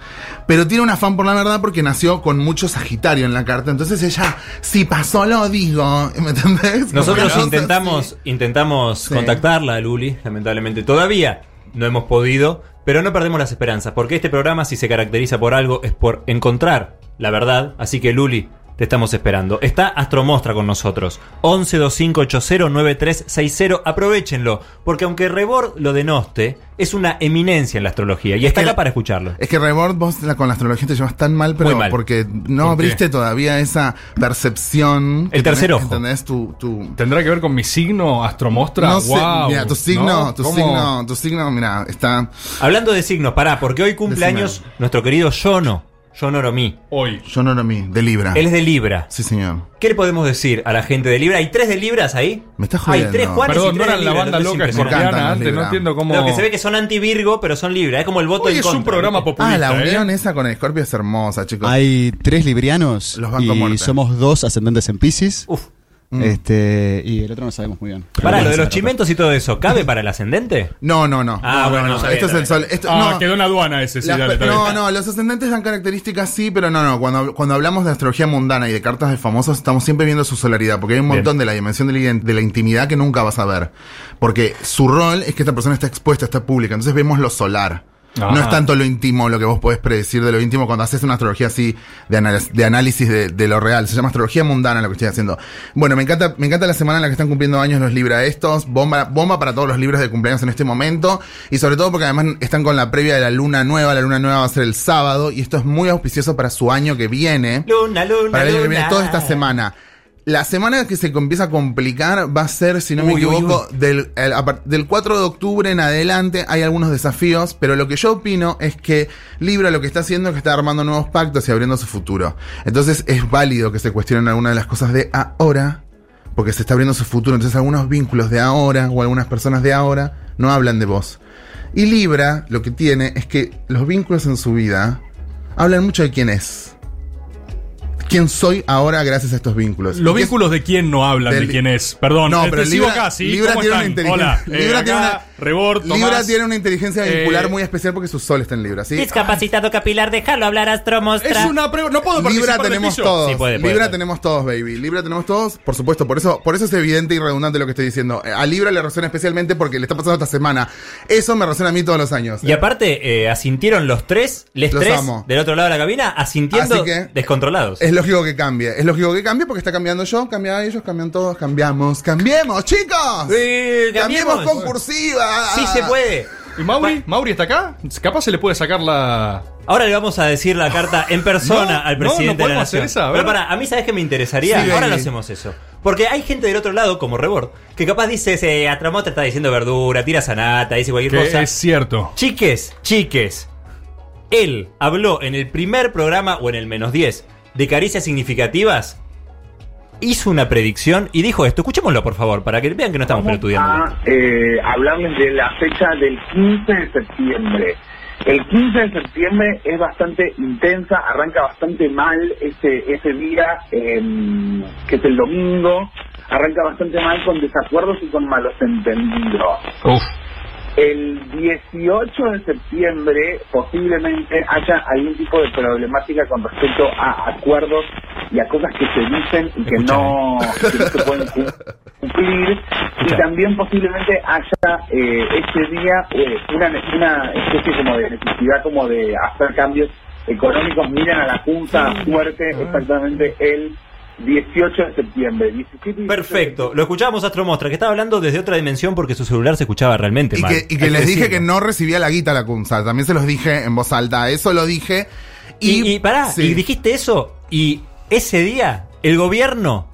Pero tiene un afán por la verdad porque nació con mucho Sagitario en la carta. Entonces ella, si pasó, lo digo. ¿Me entendés? Nosotros intentamos, intentamos Sí. contactarla a Luli, lamentablemente todavía no hemos podido, pero no perdemos las esperanzas, porque este programa si se caracteriza por algo es por encontrar la verdad, así que Luli, te estamos esperando. Está Astromostra con nosotros, 1125809360, aprovechenlo, porque aunque Rebord lo denoste, es una eminencia en la astrología y está que acá para escucharlo. Es que Rebord, vos la- con la astrología te llevas tan mal, pero mal. porque no abriste todavía esa percepción. El tercer tenés, ojo. ¿Entendés? Tu, tu, ¿Tendrá que ver con mi signo Astromostra? No sé, Wow, mira, tu signo, ¿no? tu ¿Cómo? signo, tu signo, mira, está Hablando de signos, pará, porque hoy cumple Decime. años nuestro querido Yono, Yono Oromi. Hoy. yo no lo mí, de Libra. Él es de Libra. Sí, señor. ¿Qué le podemos decir a la gente de Libra? ¿Hay tres de Libras ahí? Me estás Hay jodiendo. tres Juanes Perdón, y no tres eran de la banda loca impresionante. escorpiana antes, no entiendo cómo. Lo que se ve que son anti-Virgo, pero son Libra. Es como el voto Hoy en es contra. un programa populista. Ah, la ¿eh? unión esa con Scorpio es hermosa, chicos. Hay tres librianos Los banco y muerte. somos dos ascendentes en Pisces. Uf. Mm. Este, y el otro no sabemos muy bien. Para, lo de los chimentos y todo eso, ¿cabe para el ascendente? No, no, no. Ah, No, bueno, no, no sabía, Esto es el sol. Esto, Ah, no. quedó en aduana ese, sí, Las dale, no, no, los ascendentes dan características sí, pero no, no. Cuando, cuando hablamos de astrología mundana y de cartas de famosos, estamos siempre viendo su solaridad, porque hay un Bien. montón de la dimensión de la, de la intimidad que nunca vas a ver. Porque su rol es que esta persona está expuesta, está pública, entonces vemos lo solar. No es tanto lo íntimo lo que vos podés predecir de lo íntimo cuando haces una astrología así de, análisis de, de lo real. Se llama astrología mundana lo que estoy haciendo. Bueno, me encanta, me encanta la semana en la que están cumpliendo años los Libra estos. Bomba, bomba para todos los libros de cumpleaños en este momento. Y sobre todo porque además están con la previa de la luna nueva. La luna nueva va a ser el sábado. Y esto es muy auspicioso para su año que viene. Luna, luna, Para el año que viene, toda esta semana. La semana que se empieza a complicar va a ser, si no me Uy, uy, equivoco, Del, el- del 4 de octubre en adelante hay algunos desafíos, pero lo que yo opino es que Libra lo que está haciendo es que está armando nuevos pactos y abriendo su futuro. Entonces es válido que se cuestionen algunas de las cosas de ahora, porque se está abriendo su futuro. Entonces algunos vínculos de ahora o algunas personas de ahora no hablan de vos. Y Libra lo que tiene es que los vínculos en su vida hablan mucho de quién es. Quién soy ahora gracias a estos vínculos. Los es- vínculos de quién no hablan Del- de quién es. Perdón, No, este, pero Libra- acá, ¿sí? Libra ¿Cómo tiene una Hola, eh, Libra tiene acá, Rebord, Libra tiene una inteligencia vincular Eh, muy especial porque su sol está en Libra, ¿sí? Discapacitado capilar, déjalo hablar, Astromostra. Es una pre- no puedo Libra participar tenemos todos. Sí, puede, puede, Libra puede. tenemos todos, baby. Libra tenemos todos, por supuesto. Por eso, por eso es evidente y redundante lo que estoy diciendo. A Libra le resuena especialmente porque le está pasando esta semana. Eso me resuena a mí todos los años. Y aparte, eh, asintieron los tres, les Los tres, amo. del otro lado de la cabina, asintiendo Así que- descontrolados. Es lógico que cambie. Es lógico que cambie porque está cambiando yo, cambian ellos, cambian todos, cambiamos. ¡Cambiemos, chicos! Sí, ¡Cambiemos cambiemos. Sí se puede. ¿Y Mauri? ¿Mauri está acá? Capaz se le puede sacar la. Ahora le vamos a decir la carta en persona No, al no, no presidente de la hacer esa, a ver. Pero para, a mí sabes que me interesaría. Sí, Ahora lo hacemos eso. Porque hay gente del otro lado, como Rebord, que capaz dice, ese Atramote está diciendo verdura, tira sanata, dice cualquier Que cosa. es cierto. Chiques, chiques. Él habló en el primer programa o en el menos 10 de caricias significativas. Hizo una predicción y dijo esto. Escuchémoslo, por favor, para que vean que no estamos pelotudeando. a eh, hablarles de la fecha del 15 de septiembre. El 15 de septiembre es bastante intensa, arranca bastante mal ese, ese día, em, que es el domingo, arranca bastante mal con desacuerdos y con malos entendidos. Uf. El 18 de septiembre posiblemente haya algún tipo de problemática con respecto a acuerdos y a cosas que se dicen y que no, que no se pueden cum- cumplir. Y también posiblemente haya eh, ese día eh, una, una especie como de necesidad como de hacer cambios económicos. Miren a la Junta fuerte exactamente el 18 de septiembre. 17 y 18 de Perfecto. Lo escuchábamos a Astromostra, que estaba hablando desde otra dimensión porque su celular se escuchaba realmente Y mal. que, y que les dije que no recibía la guita la Kunza. También se los dije en voz alta. Eso lo dije. Y, y pará, Sí. y dijiste eso, y ese día el gobierno,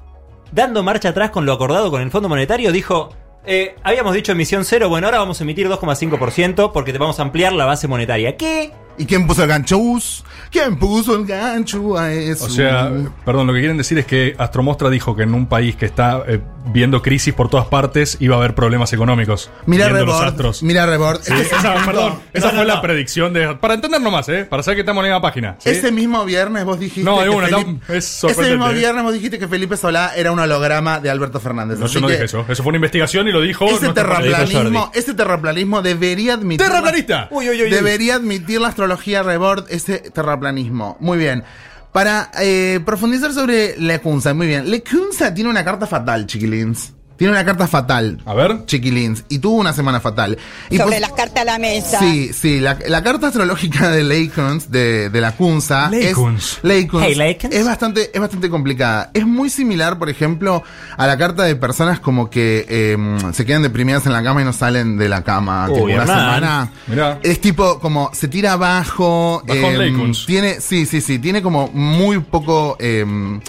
dando marcha atrás con lo acordado con el Fondo Monetario, dijo, eh, habíamos dicho emisión cero, bueno, ahora vamos a emitir 2,5% porque te vamos a ampliar la base monetaria. ¿Qué? ¿Y quién puso el ganchos? ¿Quién puso el gancho a eso? O sea, perdón, lo que quieren decir es que Astromostra dijo que en un país que está eh, viendo crisis por todas partes iba a haber problemas económicos. mira Rebord. astros. Mira Rebord. Sí, esa, perdón, esa No, fue no, la no. predicción de. Para entender nomás, ¿eh? Para saber que estamos en la misma página. ¿sí? Ese mismo viernes vos dijiste No, de que una, Felipe- no, es Ese mismo ¿eh? viernes vos dijiste que Felipe Solá era un holograma de Alberto Fernández. No, yo no que dije eso. Eso fue una investigación y lo dijo. Ese terraplanismo, ese terraplanismo debería admitir. ¡Terraplanista! Uy, uy, uy, uy. Debería admitir la astrología Rebord ese terraplanismo. Muy bien. Para eh, profundizar sobre Lecunza, muy bien. Lecunza tiene una carta fatal, chiquilins. Tiene una carta fatal. A ver. Chiquilins. Y tuvo una semana fatal. Y sobre pos- las cartas a la mesa. Sí, sí, la, la carta astrológica de Leikuns, de, de la Kunza, Leikuns. es, Hey, es bastante, es bastante complicada. Es muy similar, por ejemplo, a la carta de personas como que eh, se quedan deprimidas en la cama y no salen de la cama. Uy, tipo, una semana. Mirá. Es tipo como se tira abajo. Em, Leikuns. tiene, sí, sí, sí, tiene como muy poco, em,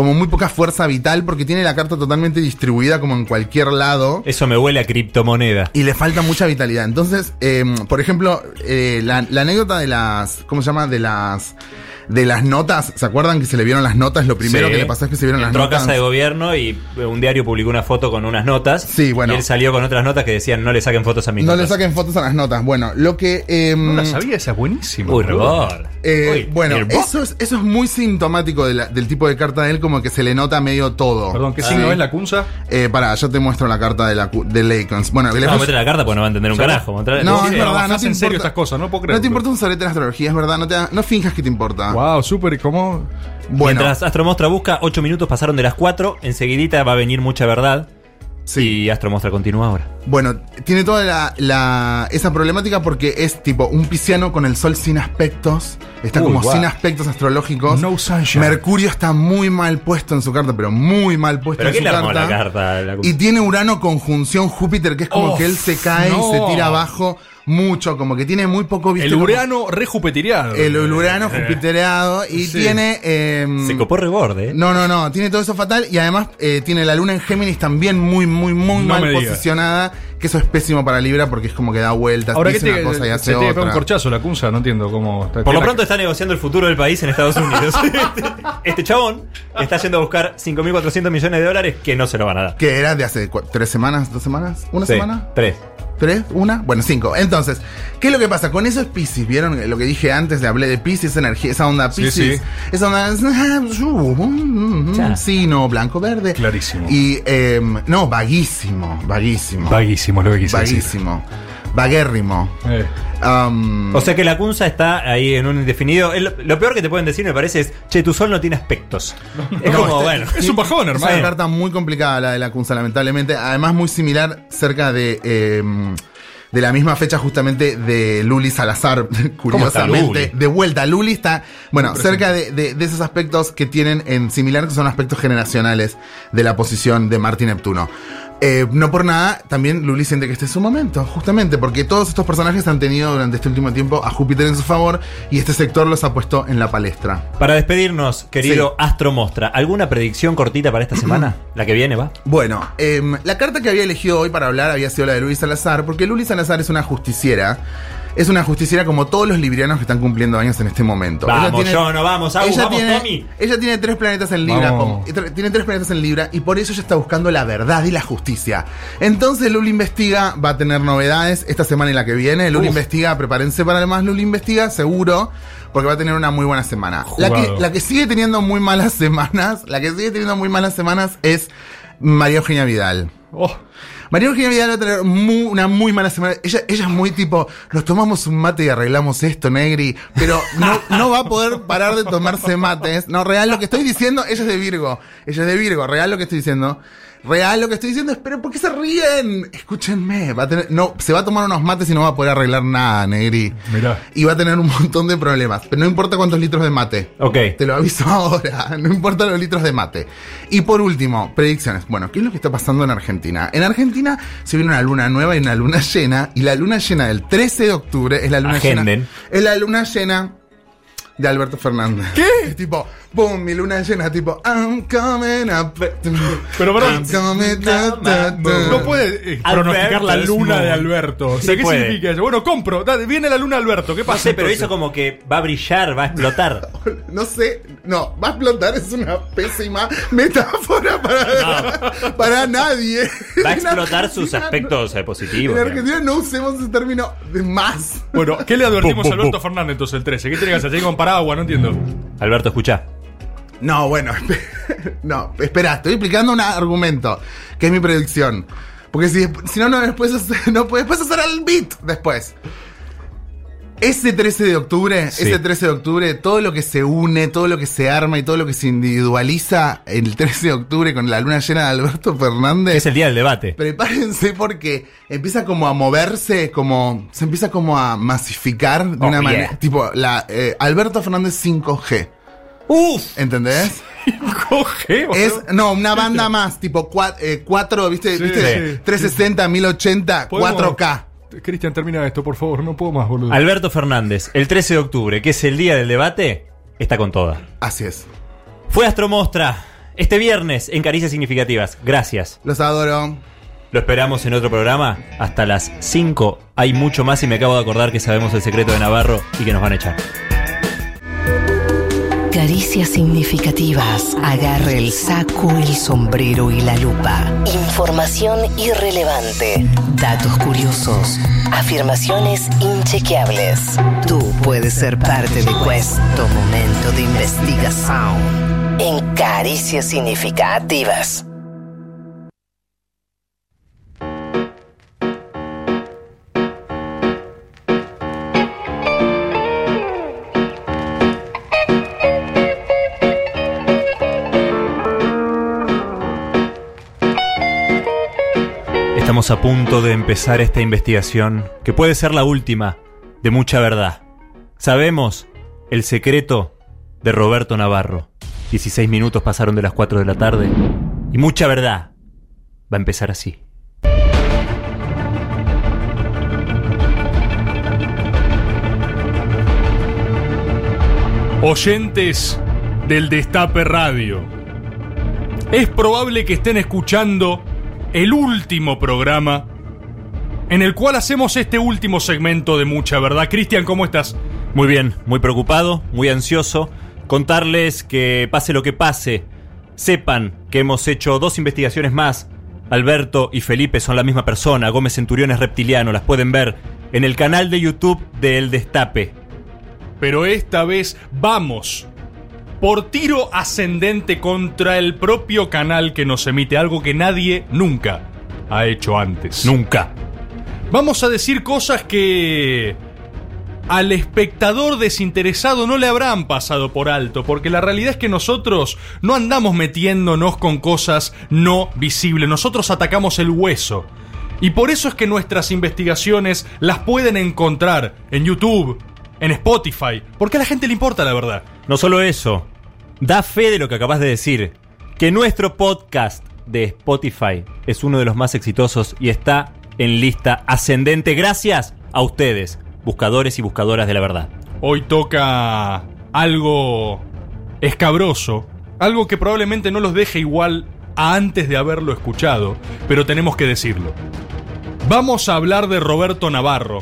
como muy poca fuerza vital porque tiene la carta totalmente distribuida como en cualquier lado. Eso me huele a criptomoneda. Y le falta mucha vitalidad. Entonces, eh, por ejemplo, eh, la, la anécdota de las. ¿Cómo se llama? De las. De las notas. ¿Se acuerdan que se le vieron las notas? Lo primero Sí. que le pasó es que se vieron Entró las a notas. casa de gobierno y un diario publicó una foto con unas notas. Sí, bueno. Y él salió con otras notas que decían no le saquen fotos a mis no le notas. saquen fotos a las notas. Bueno, lo que. em, No la sabía, esa es buenísima. Uy. Eh, Uy, bueno, eso es, eso es muy sintomático de la- del tipo de carta de él, como que se le nota medio todo. Perdón, ¿qué Sí. signo es la cunza? Eh, pará, yo te muestro la carta de, la, cu- de Lakens. Bueno, le No, muestre la carta porque no va a entender un O sea, carajo. No, es verdad, no te en serio importa- estas cosas, no puedo creer. No te importa un sorete de la astrología, es verdad, no, te, no finjas que te importa. Wow, súper, ¿cómo? Bueno, Mientras Astro Mostra busca, 8 minutos pasaron de las 4. Enseguidita va a venir mucha verdad. Sí. Y Astro Mostra continúa ahora. bueno, tiene toda la, la- esa problemática porque es tipo un pisciano con el sol sin aspectos. Está Uy, como sin aspectos astrológicos. No sunshine. Mercurio está muy mal puesto en su carta, pero muy mal puesto ¿Pero en su carta. la carta? La- Y tiene Urano conjunción Júpiter, que es como Oh, que él se cae y se tira abajo mucho, como que tiene muy poco ¿viste? El Como- Urano rejupetiriado. El, el Urano jupitereado y Sí. tiene. em, Se copó reborde. ¿eh? no, no, no, tiene todo eso fatal y además eh, tiene la luna en Géminis también muy, muy, muy No mal posicionada, que eso es pésimo para Libra porque es como que da vueltas, Ahora que dice te, una cosa y se hace te pega un otra. corchazo la cunza, no entiendo cómo. está- Por tiene lo la- pronto está negociando el futuro del país en Estados Unidos. este chabón está yendo a buscar 5.400 millones de dólares que no se lo van a dar. Que era de hace tres semanas, dos semanas, una Sí, semana. Tres. ¿Tres? ¿Una? Bueno, cinco. Entonces, ¿qué es lo que pasa? Con eso es Pisces, ¿vieron? Lo que dije antes, le hablé de Pisces, esa energía, esa onda Sí, Pisces. sí. Esa onda. Ya. Sí, no, blanco, verde. Clarísimo. Y, em, no, vaguísimo, vaguísimo. Vaguísimo lo que quise decir. Vaguérrimo. Eh. Am, O sea que la Kunza está ahí en un indefinido. El- lo peor que te pueden decir, me parece, es: Che, tu sol no tiene aspectos. Es No, como, este- bueno. Es un bajón, Es hermano. una carta muy complicada la de la Kunza, lamentablemente. Además, muy similar cerca de. em, de la misma fecha justamente de Luli Salazar, curiosamente. Luli? De vuelta, Luli está, bueno, cerca de, de- de esos aspectos que tienen en similar, que son aspectos generacionales de la posición de Marte y Neptuno. Eh, no por nada, también Luli siente que este es su momento, justamente, porque todos estos personajes han tenido durante este último tiempo a Júpiter en su favor y este sector los ha puesto en la palestra. Para despedirnos, querido Astro Mostra, ¿alguna predicción cortita para esta semana? la que viene, va. Bueno, em, la carta que había elegido hoy para hablar había sido la de Luis Salazar, porque Luis Salazar es una justiciera. Es una justiciera como todos los librianos que están cumpliendo años en este momento. Vamos, yo no vamos, Agus, ella vamos, tiene, Tommy. Ella tiene tres planetas en Libra. Como- tiene tres planetas en Libra y por eso ella está buscando la verdad y la justicia. Entonces Luli Investiga va a tener novedades esta semana y la que viene. Luli Uf. Investiga, prepárense para más Luli Investiga, seguro, porque va a tener una muy buena semana. La que, Jugado. la que sigue teniendo muy malas semanas, la que sigue teniendo muy malas semanas es María Eugenia Vidal. Oh, María Eugenia Vidal va a tener mu- una muy mala semana. Ella, ella es muy tipo, nos tomamos un mate y arreglamos esto, Negri. Pero no, no va a poder parar de tomarse mates. No, real lo que estoy diciendo, ella es de Virgo. Ella es de Virgo, real lo que estoy diciendo. Real lo que estoy diciendo es, pero ¿por qué se ríen? Escúchenme, va a tener, no, se va a tomar unos mates y no va a poder arreglar nada, Negri. mirá. Y va a tener un montón de problemas. Pero no importa cuántos litros de mate. Ok. Te lo aviso ahora, no importa los litros de mate. Y por último, predicciones. Bueno, ¿qué es lo que está pasando en Argentina? En Argentina se viene una luna nueva y una luna llena. Y la luna llena del 13 de octubre es la luna Agenden. llena. Es la luna llena de Alberto Fernández. ¿Qué? Es tipo, boom, mi luna llena, tipo, I'm coming up. Pero, perdón. No puede eh, pronosticar la luna de Alberto. O sea, Sí ¿qué puede. significa eso? Bueno, compro. Dale, viene la luna de Alberto. ¿Qué No pasa? sé, pero entonces? hizo como que va a brillar, va a explotar. No sé, no, va a explotar, es una pésima metáfora para, para nadie. Va a explotar sus aspectos eh, no- positivos. En. Argentina no usemos ese término de más. Bueno, ¿qué le advertimos a Alberto. Fernández entonces el 13? ¿Qué tiene que hacer? ¿Seguir con paraguas? No entiendo. Alberto, escucha. No, bueno, no, espera, estoy explicando un argumento, que es mi predicción. Porque si, si no, no, después, no puedes hacer el beat después. Ese 13 de octubre, Sí. ese 13 de octubre, todo lo que se une, todo lo que se arma y todo lo que se individualiza el 13 de octubre con la luna llena de Alberto Fernández. Es el día del debate. Prepárense porque empieza como a moverse, como se empieza como a masificar de Oh, una yeah. manera, tipo la eh, Alberto Fernández 5G. Uf. ¿Entendés? Coge, boludo. Es, no, una banda más, tipo 4, ¿viste? Sí, ¿viste? sí. 360, 1080, ¿Podemos- 4K. Cristian, termina esto, por favor. No puedo más, boludo. Alberto Fernández, el 13 de octubre, que es el día del debate, está con toda. Así es. Fue Astromostra este viernes en Caricias Significativas. Gracias. Los adoro. Lo esperamos en otro programa. Hasta las 5 hay mucho más y me acabo de acordar que sabemos el secreto de Navarro y que nos van a echar. Caricias significativas. Agarre el saco, el sombrero y la lupa. Información irrelevante. Datos curiosos. Afirmaciones inchequeables. Tú puedes ser parte de Questo momento de investigación. En Caricias significativas. A punto de empezar esta investigación, que puede ser la última, de mucha verdad. Sabemos el secreto de Roberto Navarro. 16 minutos pasaron de las 4 de la tarde y mucha verdad va a empezar así. Oyentes del Destape Radio. Es probable que estén escuchando el último programa en el cual hacemos este último segmento de mucha verdad. Cristian, ¿cómo estás? Muy bien, muy preocupado, muy ansioso. Contarles que pase lo que pase, sepan que hemos hecho dos investigaciones más. Alberto y Felipe son la misma persona, Gómez Centurión es reptiliano, las pueden ver en el canal de YouTube de El Destape. Pero esta vez vamos por tiro ascendente contra el propio canal que nos emite, algo que nadie nunca ha hecho antes. Nunca. Vamos a decir cosas que al espectador desinteresado no le habrán pasado por alto, porque la realidad es que nosotros no andamos metiéndonos con cosas no visibles, nosotros atacamos el hueso. Y por eso es que nuestras investigaciones las pueden encontrar en YouTube, en Spotify, porque a la gente le importa la verdad. No solo eso, da fe de lo que acabas de decir, que nuestro podcast de Spotify es uno de los más exitosos y está en lista ascendente gracias a ustedes, buscadores y buscadoras de la verdad. Hoy toca algo escabroso, algo que probablemente no los deje igual a antes de haberlo escuchado, pero tenemos que decirlo. Vamos a hablar de Roberto Navarro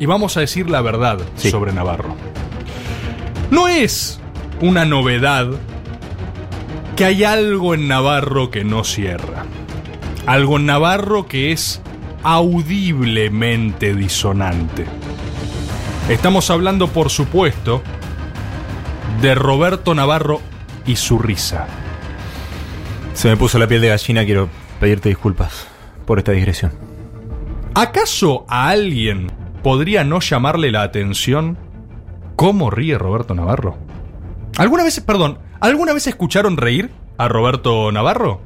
y vamos a decir la verdad sobre Navarro. No es una novedad que hay algo en Navarro que no cierra. Algo en Navarro que es audiblemente disonante. Estamos hablando, por supuesto, de Roberto Navarro y su risa. Se me puso la piel de gallina, quiero pedirte disculpas por esta digresión. ¿Acaso a alguien podría no llamarle la atención cómo ríe Roberto Navarro? ¿Alguna vez, perdón, ¿alguna vez escucharon reír a Roberto Navarro?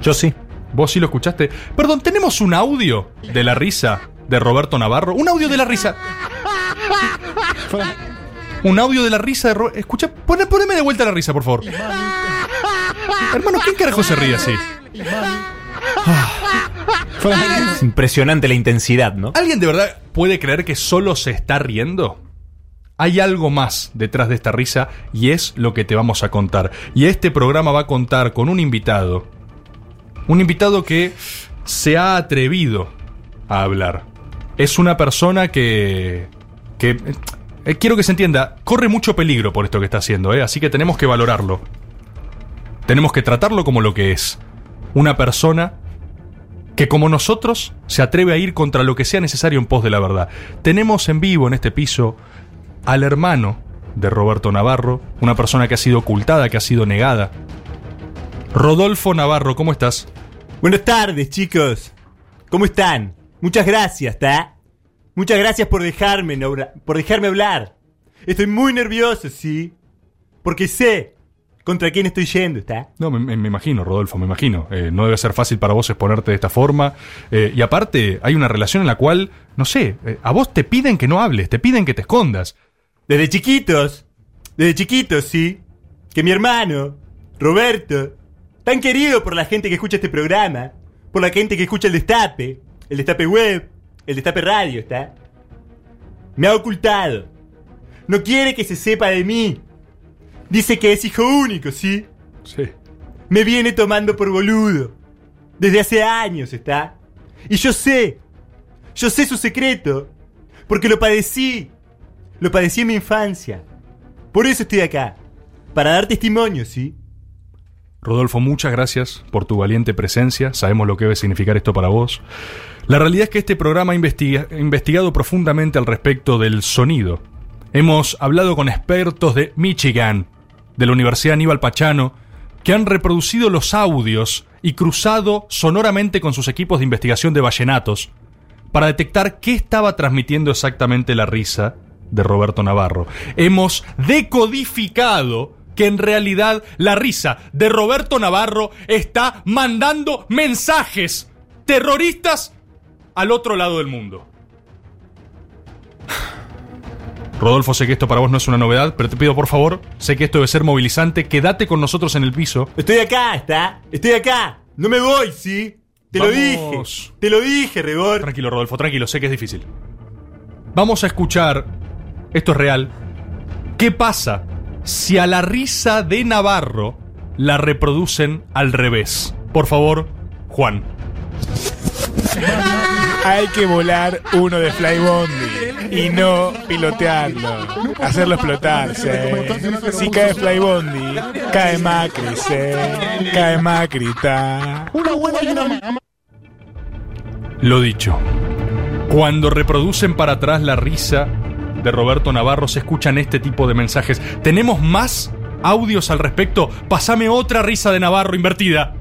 Yo sí. ¿Vos sí lo escuchaste? Perdón, ¿tenemos un audio de la risa de Roberto Navarro? Un audio de la risa. Un audio de la risa de Roberto. Escucha, pone- poneme de vuelta la risa, por favor. Hermano, ¿quién carajo se ríe así? Es impresionante la intensidad, ¿no? ¿Alguien de verdad puede creer que solo se está riendo? Hay algo más detrás de esta risa y es lo que te vamos a contar. Y este programa va a contar con un invitado. Un invitado que se ha atrevido a hablar. Es una persona que... que eh, quiero que se entienda, corre mucho peligro por esto que está haciendo, ¿eh? así que tenemos que valorarlo. Tenemos que tratarlo como lo que es. Una persona que como nosotros se atreve a ir contra lo que sea necesario en pos de la verdad. Tenemos en vivo en este piso al hermano de Roberto Navarro, una persona que ha sido ocultada, que ha sido negada. Rodolfo Navarro, ¿cómo estás? Buenas tardes, chicos. ¿Cómo están? Muchas gracias, ¿está? Muchas gracias por dejarme, por dejarme hablar. Estoy muy nervioso, ¿sí? Porque sé contra quién estoy yendo, ¿está? No, me imagino, Rodolfo, me imagino. Eh, no debe ser fácil para vos exponerte de esta forma. Eh, y aparte, hay una relación en la cual, no sé, eh, a vos te piden que no hables, te piden que te escondas. Desde chiquitos, desde chiquitos, sí. Que mi hermano, Roberto, tan querido por la gente que escucha este programa, por la gente que escucha el Destape, el Destape Web, el Destape Radio, ¿está? Me ha ocultado. No quiere que se sepa de mí. Dice que es hijo único, ¿sí? Sí. Me viene tomando por boludo. Desde hace años, ¿está? Y yo sé. Yo sé su secreto. Porque lo padecí. Lo padecí en mi infancia. Por eso estoy acá. Para dar testimonio, ¿sí? Rodolfo, muchas gracias por tu valiente presencia. Sabemos lo que debe significar esto para vos. La realidad es que este programa ha investiga- investigado profundamente al respecto del sonido. Hemos hablado con expertos de Michigan, de la Universidad Aníbal Pachano, que han reproducido los audios y cruzado sonoramente con sus equipos de investigación de vallenatos para detectar qué estaba transmitiendo exactamente la risa de Roberto Navarro. Hemos decodificado que en realidad la risa de Roberto Navarro está mandando mensajes terroristas al otro lado del mundo. Rodolfo, sé que esto para vos no es una novedad, pero te pido por favor, sé que esto debe ser movilizante, quédate con nosotros en el piso. Estoy acá, está. Estoy acá. No me voy, ¿sí? Te lo dije. Te lo dije, Rebor. Tranquilo, Rodolfo, tranquilo, sé que es difícil. Vamos a escuchar, esto es real, ¿qué pasa si a la risa de Navarro la reproducen al revés? Por favor, Juan. Hay que volar uno de Flybondi y no pilotearlo. Hacerlo explotarse. Si cae Flybondi, cae Macri, se. Cae Macri, ta. Una buena y una mala. Lo dicho. Cuando reproducen para atrás la risa de Roberto Navarro se escuchan este tipo de mensajes. ¿Tenemos más audios al respecto? Pasame otra risa de Navarro invertida.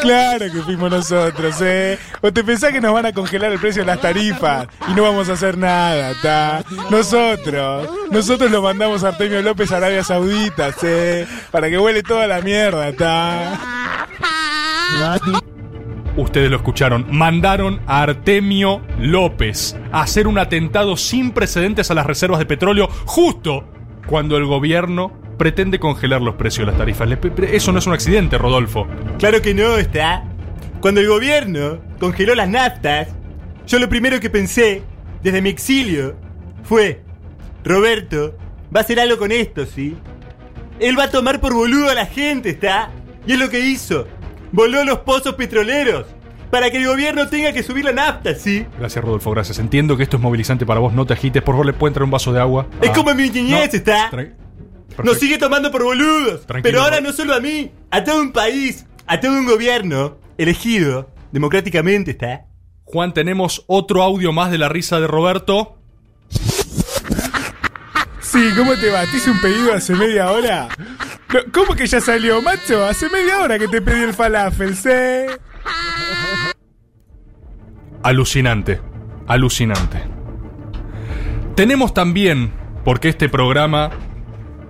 Claro que fuimos nosotros, ¿eh? ¿O te pensás que nos van a congelar el precio de las tarifas y no vamos a hacer nada, ta? Nosotros, nosotros lo mandamos a Artemio López a Arabia Saudita, ¿eh? Para que huele toda la mierda, ta. Ustedes lo escucharon. Mandaron a Artemio López a hacer un atentado sin precedentes a las reservas de petróleo justo cuando el gobierno pretende congelar los precios de las tarifas. Eso no es un accidente, Rodolfo. Claro que no, está. Cuando el gobierno congeló las naftas, yo lo primero que pensé, desde mi exilio, fue: Roberto va a hacer algo con esto, ¿sí? Él va a tomar por boludo a la gente, ¿está? Y es lo que hizo. Voló los pozos petroleros para que el gobierno tenga que subir la nafta, ¿sí? Gracias, Rodolfo, gracias. Entiendo que esto es movilizante para vos, no te agites. Por favor, le pueden traer un vaso de agua. Es Ah. como en mi niñez, No, ¿está? Nos sigue tomando por boludos. Tranquilo, pero ahora no solo a mí, a todo un país, a todo un gobierno elegido democráticamente, ¿está? Juan, tenemos otro audio más de la risa de Roberto. Sí, ¿cómo te va? ¿Te hice un pedido hace media hora? ¿Cómo que ya salió, macho? Hace media hora que te pedí el falafel, ¿sí? Alucinante, alucinante. Tenemos también, porque este programa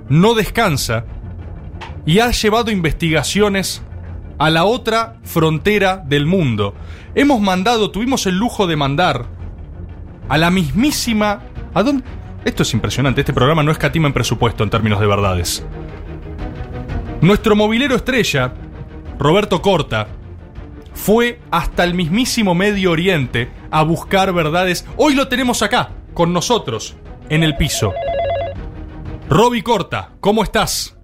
no descansa y ha llevado investigaciones a la otra frontera del mundo. Hemos mandado, tuvimos el lujo de mandar a la mismísima... ¿A dónde? Esto es impresionante, este programa no escatima en presupuesto en términos de verdades. Nuestro movilero estrella, Roberto Corta, fue hasta el mismísimo Medio Oriente a buscar verdades. Hoy lo tenemos acá, con nosotros, en el piso. Roby Corta, ¿cómo estás?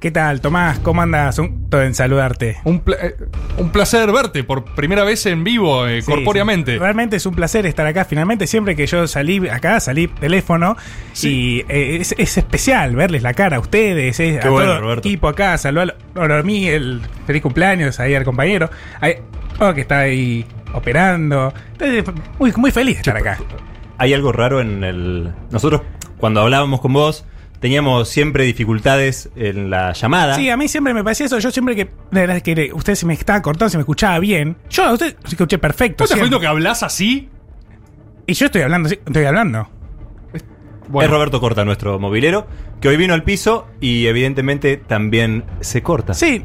¿Qué tal, Tomás? ¿Cómo andas? Un todo en saludarte. Un, pla- eh, un placer verte por primera vez en vivo, eh, Sí, corpóreamente. sí. Realmente es un placer estar acá. Finalmente, siempre que yo salí acá, salí teléfono. Y eh, es, es especial verles la cara a ustedes, eh, a Qué bueno, todo el Roberto. equipo acá. Saludar a mí, el feliz cumpleaños ahí al compañero. Ahí- oh, que está ahí operando. Entonces, Muy, muy feliz de estar acá. Hay algo raro en el. Nosotros, cuando hablábamos con vos, teníamos siempre dificultades en la llamada. Sí, a mí siempre me parecía eso. Yo siempre que, de verdad que usted se me estaba cortando, se me escuchaba bien. Yo a usted se escuché perfecto. ¿No te siempre. que hablas así? Y yo estoy hablando, sí, estoy hablando. Es Roberto Corta, nuestro movilero, que hoy vino al piso y evidentemente también se corta. Sí.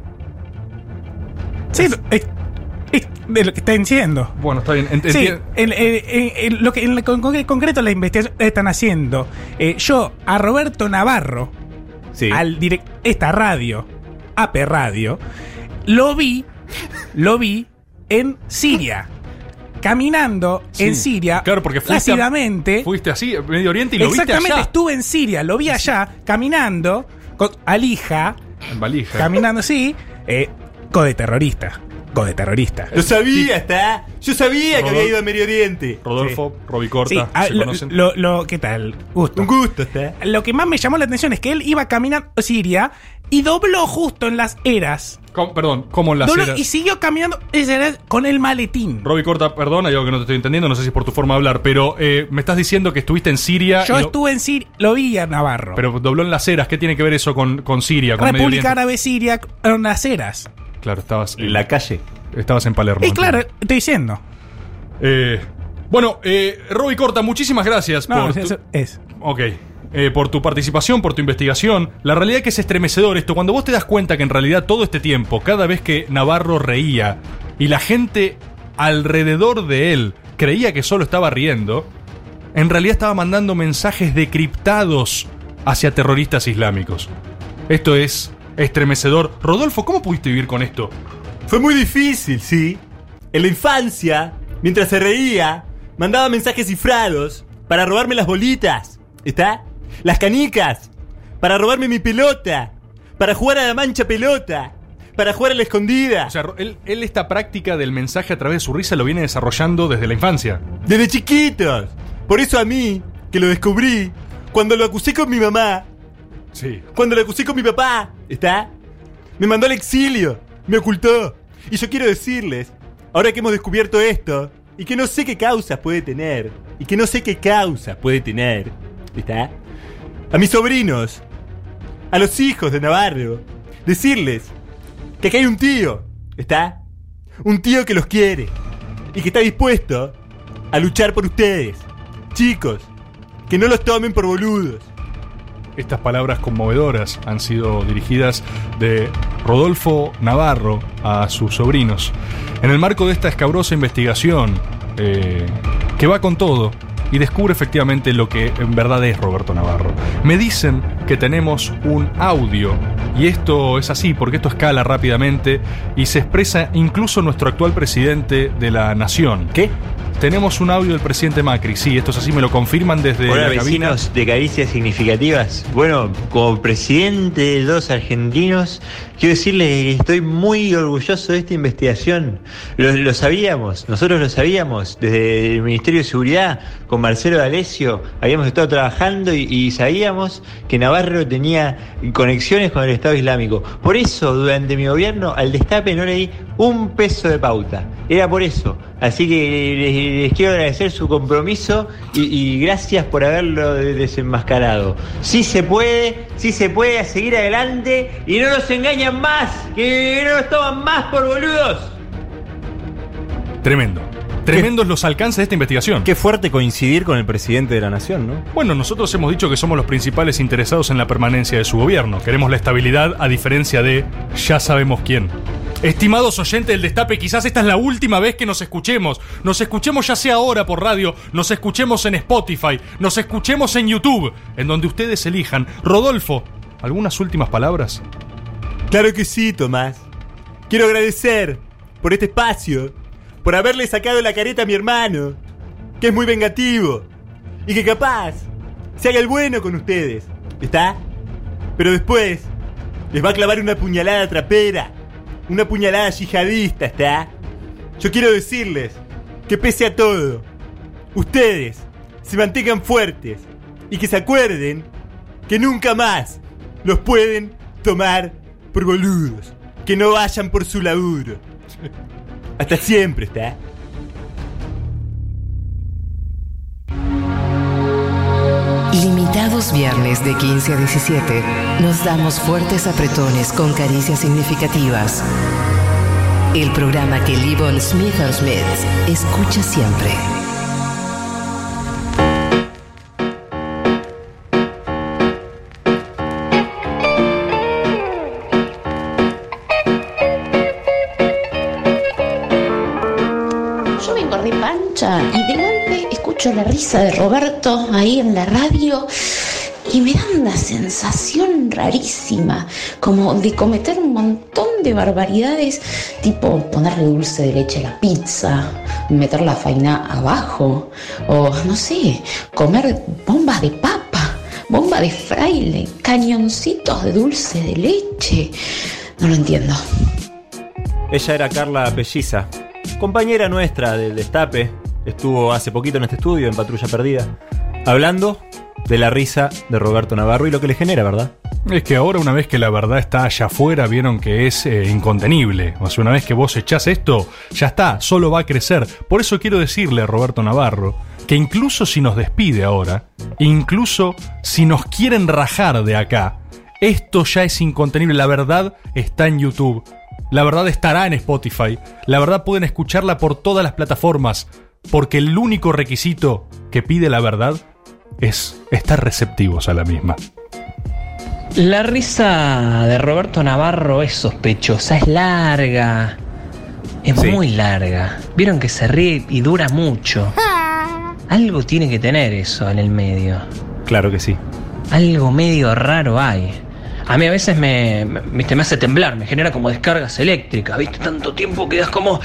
Sí, es, es de lo que está diciendo. Bueno, está bien. ent- Sí, en, en- en- en lo que en, con- con- concreto la investigación están haciendo. eh, yo a Roberto Navarro, al direct, esta radio, AP Radio, lo vi, lo vi en Siria. Caminando Sí, en Siria, claro, porque fuiste a-. Fuiste así, Medio Oriente y lo viste Exactamente, allá. estuve en Siria, lo vi allá, caminando, con Alija, En valija. caminando así, eh, code terrorista. De terrorista. Lo sabía, está. Yo sabía que había ido a Medio Oriente. Rodolfo, Sí, Corta, ah, ¿se lo, conocen? lo- lo- ¿Qué tal? Gusto. Un gusto, está. Lo que más me llamó la atención es que él iba caminando a Siria y dobló justo en las eras. ¿Cómo- perdón, ¿cómo en las Dobló eras? y siguió caminando con el maletín. Roby Corta, perdón, hay algo que no te estoy entendiendo, no sé si es por tu forma de hablar, pero eh, me estás diciendo que estuviste en Siria. Yo lo- estuve en Siria, lo vi a Navarro. Pero dobló en las eras, ¿qué tiene que ver eso con, con Siria, con República? Árabe Siria en las eras. Claro, estabas En la calle. Estabas en Palermo. Y claro, estoy diciendo. Eh, bueno, eh, Roby Corta, muchísimas gracias No, por. eso tu- es. Ok. Eh, por tu participación, por tu investigación. La realidad es que es estremecedor esto. Cuando vos te das cuenta que en realidad todo este tiempo, cada vez que Navarro reía y la gente alrededor de él creía que solo estaba riendo, en realidad estaba mandando mensajes decriptados hacia terroristas islámicos. Esto es estremecedor. Rodolfo, ¿cómo pudiste vivir con esto? Fue muy difícil, sí. En la infancia, mientras se reía, mandaba mensajes cifrados para robarme las bolitas. ¿Está? Las canicas. Para robarme mi pelota. Para jugar a la mancha pelota. Para jugar a la escondida. O sea, él, él esta práctica del mensaje a través de su risa lo viene desarrollando desde la infancia. Desde chiquitos. Por eso a mí, que lo descubrí, cuando lo acusé con mi mamá, Sí. cuando lo acusé con mi papá, ¿está? Me mandó al exilio, me ocultó. Y yo quiero decirles, ahora que hemos descubierto esto, y que no sé qué causas puede tener, y que no sé qué causas puede tener, ¿está? A mis sobrinos, a los hijos de Navarro, decirles que acá hay un tío, ¿está? Un tío que los quiere, y que está dispuesto a luchar por ustedes. Chicos, que no los tomen por boludos. Estas palabras conmovedoras han sido dirigidas de Rodolfo Navarro a sus sobrinos. En el marco de esta escabrosa investigación, eh, que va con todo y descubre efectivamente lo que en verdad es Roberto Navarro. Me dicen que tenemos un audio, y esto es así porque esto escala rápidamente y se expresa incluso nuestro actual presidente de la nación. ¿Qué? Tenemos un audio del presidente Macri, sí, esto es así, me lo confirman desde Hola la cabina. vecinos de Caricias Significativas. Bueno, como presidente de los argentinos, quiero decirles que estoy muy orgulloso de esta investigación. Lo, lo sabíamos, nosotros lo sabíamos. Desde el Ministerio de Seguridad, con Marcelo D'Alessio, habíamos estado trabajando y, y sabíamos que Navarro tenía conexiones con el Estado Islámico. Por eso, durante mi gobierno, al destape no le di un peso de pauta. Era por eso. Así que les, les quiero agradecer su compromiso y, y gracias por haberlo de- desenmascarado. Sí se puede, sí se puede seguir adelante y no nos engañan más, que no nos toman más por boludos. Tremendo. Tremendos los alcances de esta investigación. Qué fuerte coincidir con el presidente de la nación, ¿no? Bueno, nosotros hemos dicho que somos los principales interesados en la permanencia de su gobierno. Queremos la estabilidad a diferencia de ya sabemos quién. Estimados oyentes del Destape, quizás esta es la última vez que nos escuchemos. Nos escuchemos ya sea ahora por radio, nos escuchemos en Spotify, nos escuchemos en YouTube, en donde ustedes elijan. Rodolfo, ¿algunas últimas palabras? Claro que sí, Tomás. Quiero agradecer por este espacio, por haberle sacado la careta a mi hermano, que es muy vengativo y que capaz se haga el bueno con ustedes. ¿Está? Pero después les va a clavar una puñalada trapera, una puñalada yihadista, ¿está? Yo quiero decirles que pese a todo, ustedes se mantengan fuertes y que se acuerden que nunca más los pueden tomar por boludos. Que no vayan por su laburo. Hasta siempre, ¿está? Limitados viernes de 15 a 17, nos damos fuertes apretones con caricias significativas. El programa que Livon Smith Smith escucha siempre. La risa de Roberto ahí en la radio y me da una sensación rarísima, como de cometer un montón de barbaridades, tipo ponerle dulce de leche a la pizza, meter la faina abajo, o no sé, comer bombas de papa, bomba de fraile, cañoncitos de dulce de leche. No lo entiendo. Ella era Carla Pelliza, compañera nuestra del Destape. Estuvo hace poquito en este estudio, en Patrulla Perdida, hablando de la risa de Roberto Navarro y lo que le genera, ¿verdad? Es que ahora una vez que la verdad está allá afuera, vieron que es eh, incontenible. O sea, una vez que vos echás esto, ya está, solo va a crecer. Por eso quiero decirle a Roberto Navarro que incluso si nos despide ahora, incluso si nos quieren rajar de acá, esto ya es incontenible. La verdad está en YouTube. La verdad estará en Spotify. La verdad pueden escucharla por todas las plataformas. Porque el único requisito que pide la verdad es estar receptivos a la misma. La risa de Roberto Navarro es sospechosa, es larga. Es muy larga. Vieron que se ríe y dura mucho. Algo tiene que tener eso en el medio. Claro que sí. Algo medio raro hay. A mí a veces me, me, me hace temblar, me genera como descargas eléctricas, ¿viste? Tanto tiempo quedas como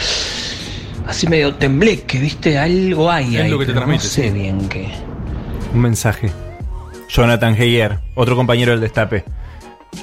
así medio tembleque, ¿viste? Algo hay Es ahí, lo que te transmite, No sé bien qué. Un mensaje. Jonathan Heyer, otro compañero del Destape.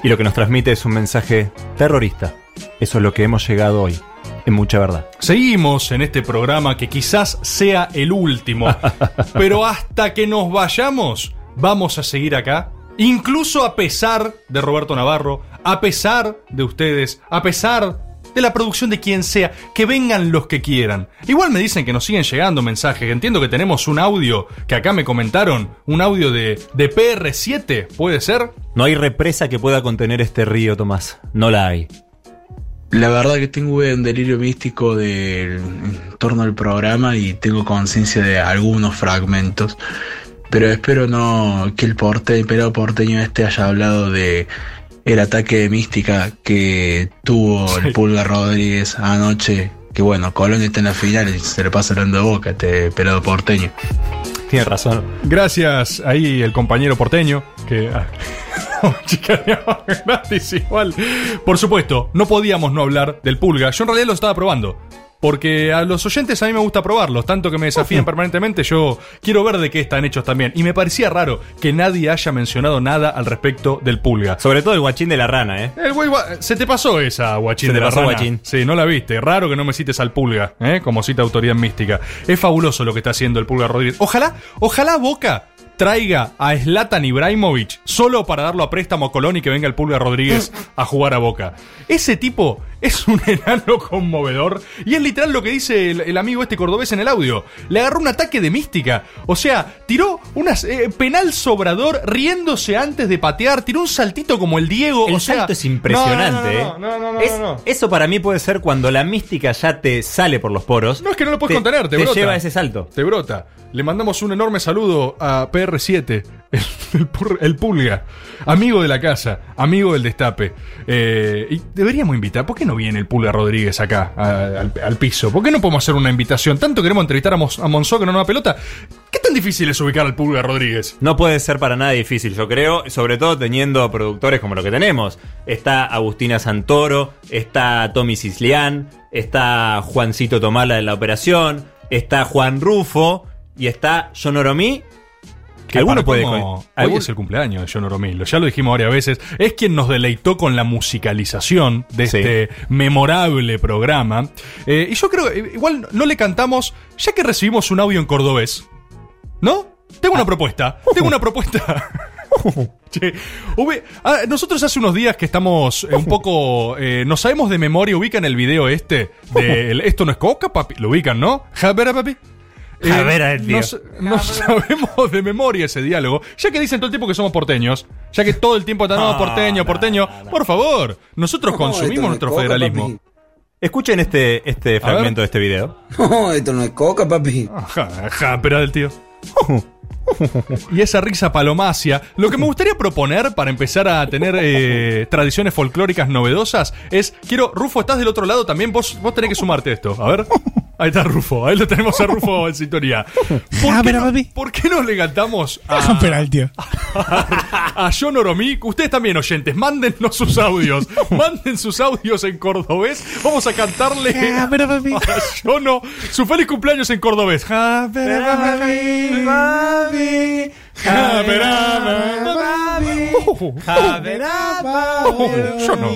Y lo que nos transmite es un mensaje terrorista. Eso es lo que hemos llegado hoy. En mucha verdad. Seguimos en este programa que quizás sea el último, pero hasta que nos vayamos, vamos a seguir acá. Incluso a pesar de Roberto Navarro, a pesar de ustedes, a pesar de la producción de quien sea, que vengan los que quieran. Igual me dicen que nos siguen llegando mensajes. Entiendo que tenemos un audio que acá me comentaron, un audio de, de PR7, ¿puede ser? No hay represa que pueda contener este río, Tomás. No la hay. La verdad que tengo un delirio místico del, en torno al programa y tengo conciencia de algunos fragmentos. Pero espero no que el porte, el pelado porteño este haya hablado de el ataque de mística que tuvo el Pulga Rodríguez anoche. Que bueno, Colón está en la final y se le pasa hablando de boca este pelado porteño. Tiene razón. Gracias ahí el compañero porteño que ah, chicaneaba gratis igual. Por supuesto, no podíamos no hablar del pulga. Yo en realidad lo estaba probando. Porque a los oyentes a mí me gusta probarlos, tanto que me desafían permanentemente, yo quiero ver de qué están hechos también. Y me parecía raro que nadie haya mencionado nada al respecto del pulga. Sobre todo el guachín de la rana, ¿eh? El güey gua- se te pasó esa guachín Se de te la pasó, rana. guachín. Sí, no la viste. Raro que no me cites al pulga, ¿eh? Como cita autoridad mística. Es fabuloso lo que está haciendo el pulga Rodríguez. Ojalá, ojalá Boca traiga a Zlatan Ibrahimovic solo para darlo a préstamo a Colón y que venga el Pulga Rodríguez a jugar a Boca. Ese tipo es un enano conmovedor y es literal lo que dice el, el amigo este cordobés en el audio. Le agarró un ataque de mística. O sea, tiró un penal sobrador riéndose antes de patear, tiró un saltito como el Diego. El o sea, salto es impresionante, No, no, no, no, no, no, Es- no, no. Eso para mí puede ser cuando la mística ya te sale por los poros. No es que no lo puedes Te- contener, te, te brota. lleva ese salto. Te brota. Le mandamos un enorme saludo a PR7, el, pulga, amigo de la casa, amigo del destape. Eh, y deberíamos invitar, ¿por qué no viene el pulga Rodríguez acá al, piso? ¿Por qué no podemos hacer una invitación? Tanto queremos entrevistar a, Mons- a Monzó que no nos da pelota. ¿Qué tan difícil es ubicar al pulga Rodríguez? No puede ser para nada difícil, yo creo, sobre todo teniendo productores como lo que tenemos. Está Agustina Santoro, está Tommy Cislián, está Juancito Tomala de la operación, está Juan Rufo y está John. Que Alguno puede Hoy algún- es el cumpleaños de John Oromil, ya lo dijimos varias veces. Es quien nos deleitó con la musicalización de este memorable programa. Eh, y yo creo, eh, igual no le cantamos, ya que recibimos un audio en cordobés. ¿No? Tengo Ah. una propuesta. Tengo una propuesta. Che, ah, nosotros hace unos días que estamos eh, un poco. eh, no sabemos de memoria, ubican el video este de el- Esto no es coca, papi. Lo ubican, ¿no? Javera, papi. Eh, Javera, el tío. no, sa- no sabemos de memoria ese diálogo. Ya que dicen todo el tiempo que somos porteños, ya que todo el tiempo están no, No, porteño, porteño. Por favor, nosotros No, consumimos nuestro coca, federalismo. papi. Escuchen este, este fragmento de este video. No, esto no es coca, papi. Ajá, ajá, pero del tío. Y esa risa palomacia. Lo que me gustaría proponer para empezar a tener eh, tradiciones folclóricas novedosas es. Quiero. Rufo, ¿estás del otro lado también? Vos, vos tenés que sumarte a esto. A ver. Ahí está Rufo. Ahí lo tenemos a Rufo en sintonía. ¿Por qué, no, por qué no le cantamos a, Espera, tío. a John Oromí? Ustedes también, oyentes, mándennos sus audios. Manden sus audios en cordobés. Vamos a cantarle a John O- su feliz cumpleaños en cordobés. A ver, a papi. Yo no.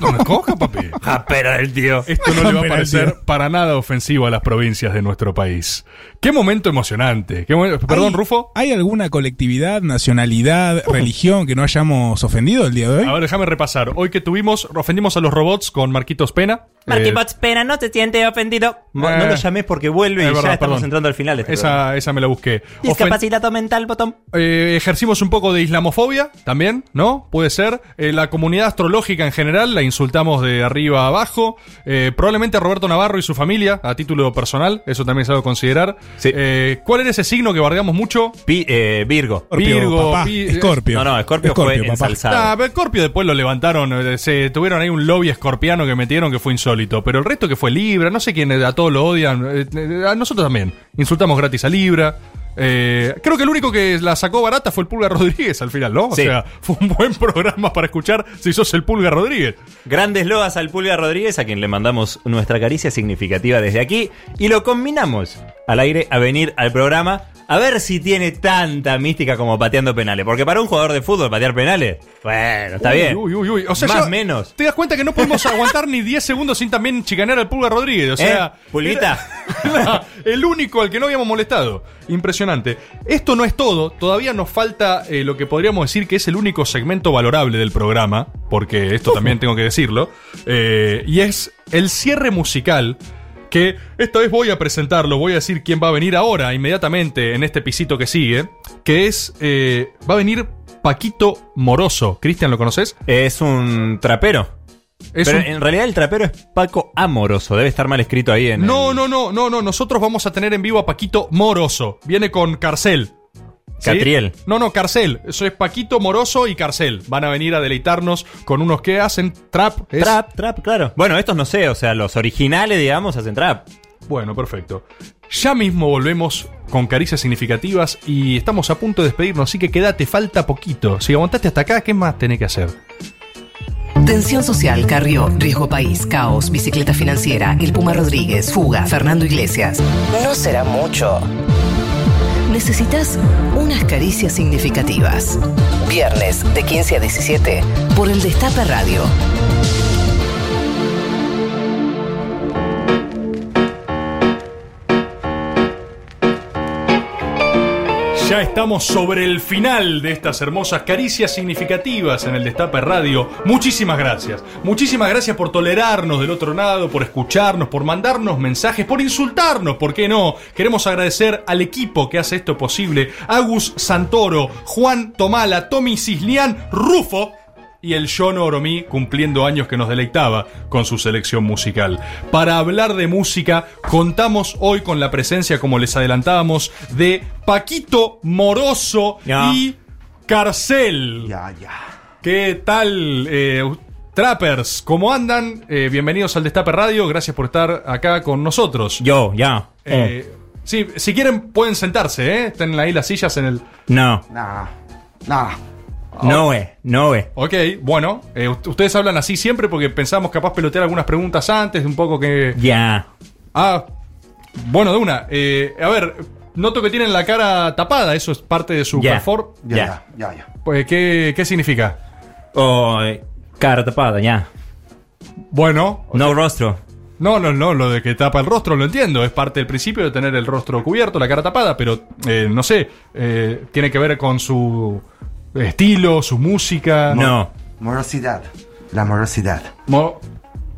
No me coja, papi. Japera el tío. Esto no le va a parecer para nada ofensivo a las provincias de nuestro país. Qué momento emocionante. Qué momen- Perdón, ¿Hay- Rufo. ¿Hay alguna colectividad, nacionalidad, religión que no hayamos ofendido el día de hoy? A ver, déjame repasar. Hoy que tuvimos, ofendimos a los robots con Marquitos Pena. Marky Eh, Pena no se siente ofendido. No, Eh, no lo llamé porque vuelve y es ya estamos perdón. entrando al final de este. Esa, esa me la busqué. Ofen- Discapacitado mental, botón. Eh, ejercimos un poco de islamofobia también, ¿no? Puede ser. Eh, la comunidad astrológica en general la insultamos de arriba a abajo. Eh, probablemente a Roberto Navarro y su familia, a título personal, eso también es algo a considerar. Eh, ¿Cuál era ese signo que bardeamos mucho? Pi- eh, Virgo. Virgo, papá. Pi- Escorpio. No, no, Scorpio fue Escorpio, papá. ensalzado. Ah, pero Scorpio después lo levantaron, eh, se tuvieron ahí un lobby escorpiano que metieron que fue insólito, pero el resto que fue Libra, no sé quién, eh, a todos lo odian, eh, eh, a nosotros también, insultamos gratis a Libra. Eh, creo que el único que la sacó barata fue el Pulga Rodríguez al final, ¿no? O Sí. sea, fue un buen programa para escuchar si sos el Pulga Rodríguez. Grandes loas al Pulga Rodríguez, a quien le mandamos nuestra caricia significativa desde aquí. Y lo combinamos al aire a venir al programa a ver si tiene tanta mística como pateando penales. Porque para un jugador de fútbol patear penales, bueno, está Uy, bien. Uy, uy, uy. O sea, Más ya menos. Te das cuenta que no podemos aguantar ni 10 segundos sin también chicanear al Pulga Rodríguez. O sea, ¿Eh? Pulguita. era el único al que no habíamos molestado. Impresionante. Esto no es todo. Todavía nos falta eh, lo que podríamos decir que es el único segmento valorable del programa. Porque esto también tengo que decirlo. eh, y es el cierre musical. Que esta vez voy a presentarlo, voy a decir quién va a venir ahora, inmediatamente, en este pisito que sigue. Que es. eh, va a venir Paquito Moroso. Cristian, ¿lo conoces? Es un trapero. Es Pero un- en realidad el trapero es Paco Amoroso. Debe estar mal escrito ahí en. No, el- no, no, no, no. Nosotros vamos a tener en vivo a Paquito Moroso. Viene con Carcel. ¿Sí? Catriel. No, no, Carcel. Eso es Paquito Moroso y Carcel. Van a venir a deleitarnos con unos que hacen trap. ¿es? Trap, trap, claro. Bueno, estos no sé, o sea, los originales, digamos, hacen trap. Bueno, perfecto. Ya mismo volvemos con caricias significativas y estamos a punto de despedirnos, así que quédate, falta poquito. Si aguantaste hasta acá, ¿qué más tenés que hacer? Tensión social, Carrió, Riesgo País, Caos, Bicicleta Financiera, El Puma Rodríguez, Fuga, Fernando Iglesias. No será mucho. Necesitas unas caricias significativas. Viernes de 15 a 17 por el Destape Radio. Ya estamos sobre el final de estas hermosas caricias significativas en el Destape Radio. Muchísimas gracias. Muchísimas gracias por tolerarnos del otro lado, por escucharnos, por mandarnos mensajes, por insultarnos, ¿por qué no? Queremos agradecer al equipo que hace esto posible. Agus Santoro, Juan Tomala, Tommy Cislián, Rufo y el John Oromí cumpliendo años que nos deleitaba con su selección musical. Para hablar de música, contamos hoy con la presencia, como les adelantábamos, de Paquito Moroso Ya. y Carcel. Ya, ya. ¿Qué tal, eh, trappers? ¿Cómo andan? Eh, bienvenidos al Destape Radio, gracias por estar acá con nosotros. Yo, ya. Eh, sí, si quieren pueden sentarse, ¿eh? Están ahí las sillas en el... No. Nah, nah. No, eh, no, eh. Ok, bueno, eh, ust- ustedes hablan así siempre porque pensamos capaz pelotear algunas preguntas antes, un poco que... Ya. Ah, bueno, de una. Eh, a ver, noto que tienen la cara tapada, eso es parte de su perform. Ya, Ya. ya. Pues, ¿qué, ¿qué significa? Oh, eh, cara tapada, ya. Bueno, No rostro. no, no, no, lo de que tapa el rostro lo entiendo, es parte del principio de tener el rostro cubierto, la cara tapada, pero eh, no sé, eh, tiene que ver con su estilo, su música. No. Morosidad. La morosidad. Mo-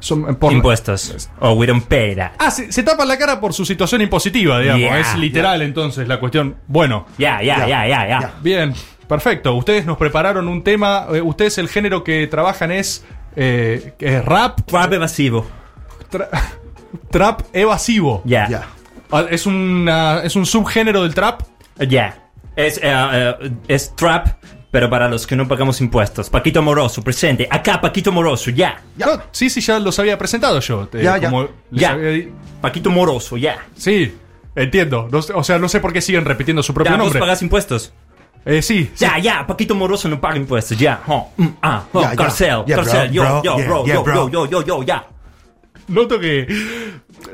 son- por- Impuestos. Oh, we don't pay that. Ah, se, se tapa la cara por su situación impositiva, digamos. Yeah. es literal entonces la cuestión. Bueno, Ya, ya, ya, ya, ya. bien, perfecto. Ustedes nos prepararon un tema. eh, ustedes el género que trabajan es, eh, es rap, Rap evasivo. tra- trap evasivo. Ya. Ah, Es, una, es un subgénero del trap. Ya. Es, eh, eh, es trap, pero para los que no pagamos impuestos. Paquito Moroso, presente. Acá, Paquito Moroso, ya. No, sí, sí, ya los había presentado yo. eh, Ya, ya. como Ya. había Paquito Moroso, ya. Sí, entiendo. No o sea, no sé por qué siguen repitiendo su propio Ya, vos nombre. pagás impuestos. Eh, sí, sí. Ya, ya, Paquito Moroso no paga impuestos, ya. Mm, ah, Ya, ya. Carcel, Ya, Carcel, bro, yo, bro, yo, bro, yeah, yo, bro. yo, yo, yo, yo, ya. Noto que.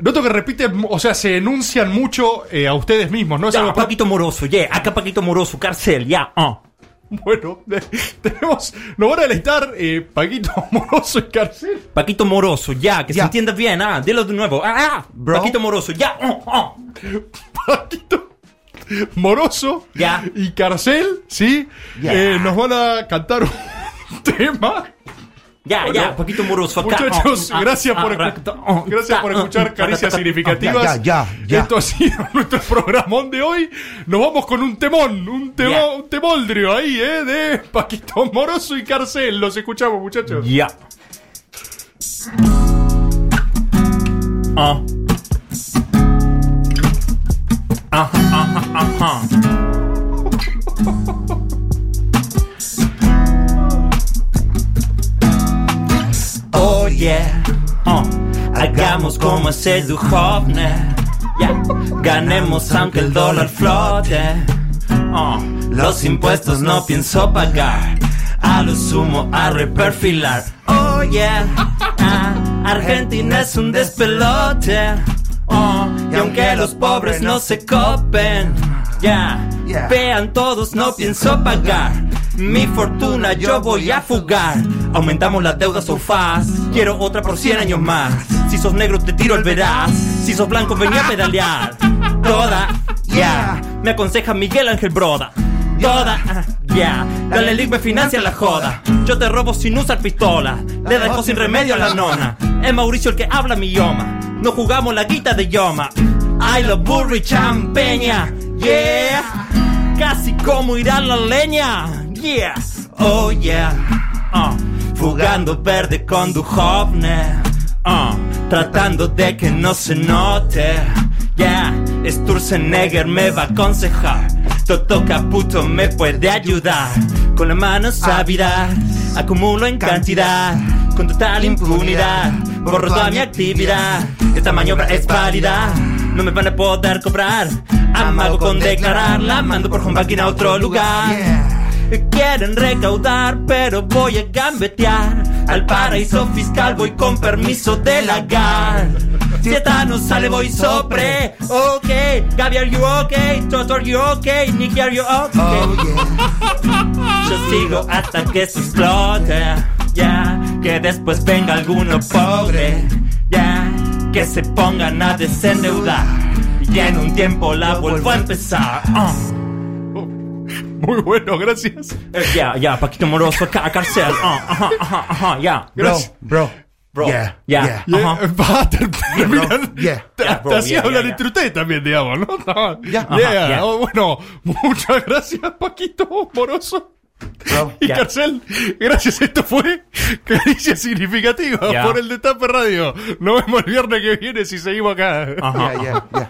Noto que repiten, o sea, se enuncian mucho eh, a ustedes mismos, ¿no? Es Ya, algo- Paquito Moroso, yeah, acá Paquito Moroso, cárcel, ya, ah. Bueno, tenemos. Nos van a deleitar eh, Paquito Moroso y Cárcel. Paquito Moroso, ya, que Ya. se entienda bien, ah, dilo de nuevo, ah, ah, Paquito Moroso, ya, ah, ah. Moroso Ya. y Carcel, ¿sí? Ya. Eh, nos van a cantar un tema. Ya, Bueno, ya, Paquito Moroso acá. Muchachos, ah, ah, gracias por, ah, ah, gracias por escuchar caricias significativas. Ya, ya, ya. Esto ha sido nuestro programón de hoy. Nos vamos con un temón, un, temo, un temoldrio ahí, ¿eh? De Paquito Moroso y Carcel. Los escuchamos, muchachos. Ya. Ah. Como ese Duhovne. Ya, ganemos aunque el dólar flote. Oh, los impuestos no pienso pagar. A lo sumo a reperfilar. Oh yeah, ah, Argentina es un despelote. Oh, y aunque los pobres no se copen, ya, vean todos, no pienso pagar. Mi fortuna yo voy a fugar. Aumentamos la deuda so fast. Quiero otra por 100 años más. Si sos negro te tiro el verás. Si sos blanco venía a pedalear. Toda, ya. Me aconseja Miguel Ángel Broda. Toda, ya. Dale link me financia la joda. Yo te robo sin usar pistola. Le dejo sin remedio a la nona. Es Mauricio el que habla mi idioma. No jugamos la guita de Yoma. I love Burry Champeña. Yeah. Casi como ir a la leña. Yeah. Oh yeah. Ah, Fugando verde con Duhovne. Ah, Tratando de que no se note. Yeah. Sturzenegger me va a aconsejar. Toto Caputo me puede ayudar. Con las manos ávidas. Acumulo en cantidad. Con total impunidad. Borro toda mi actividad. Esta maniobra es válida. No me van a poder cobrar. Amago con declarar. La mando por home a otro lugar. Quieren recaudar, pero voy a gambetear. Al paraíso fiscal voy con permiso de la GAR. Si esta no sale, voy sobre. Ok, Gaby, are you okay? Toto, are you okay? Nicky, are you okay? Yo sigo hasta que se explote. Ya, que después venga alguno pobre. Ya, que se pongan a desendeudar. Y en un tiempo la vuelvo a empezar. Ah. Muy bueno, gracias. Eh, Ya, ya, Paquito Moroso, acá, cárcel. Ah, ajá, ajá, ajá, ya. Gracias. Bro, Bro. Yeah, Ya. Yeah, Ajá. va a ter- terminar. Yeah. Te, Yeah, te bro, hacía yeah, hablar yeah, entre ustedes también, digamos, ¿no? No, Ya. yeah. Yeah. Oh, bueno, muchas gracias, Paquito Moroso. Y Ya. Carcel, gracias, esto fue Caricia Significativa Ya. por el Destape Radio. Nos vemos el viernes que viene si seguimos acá. Ajá. Yeah, yeah, yeah.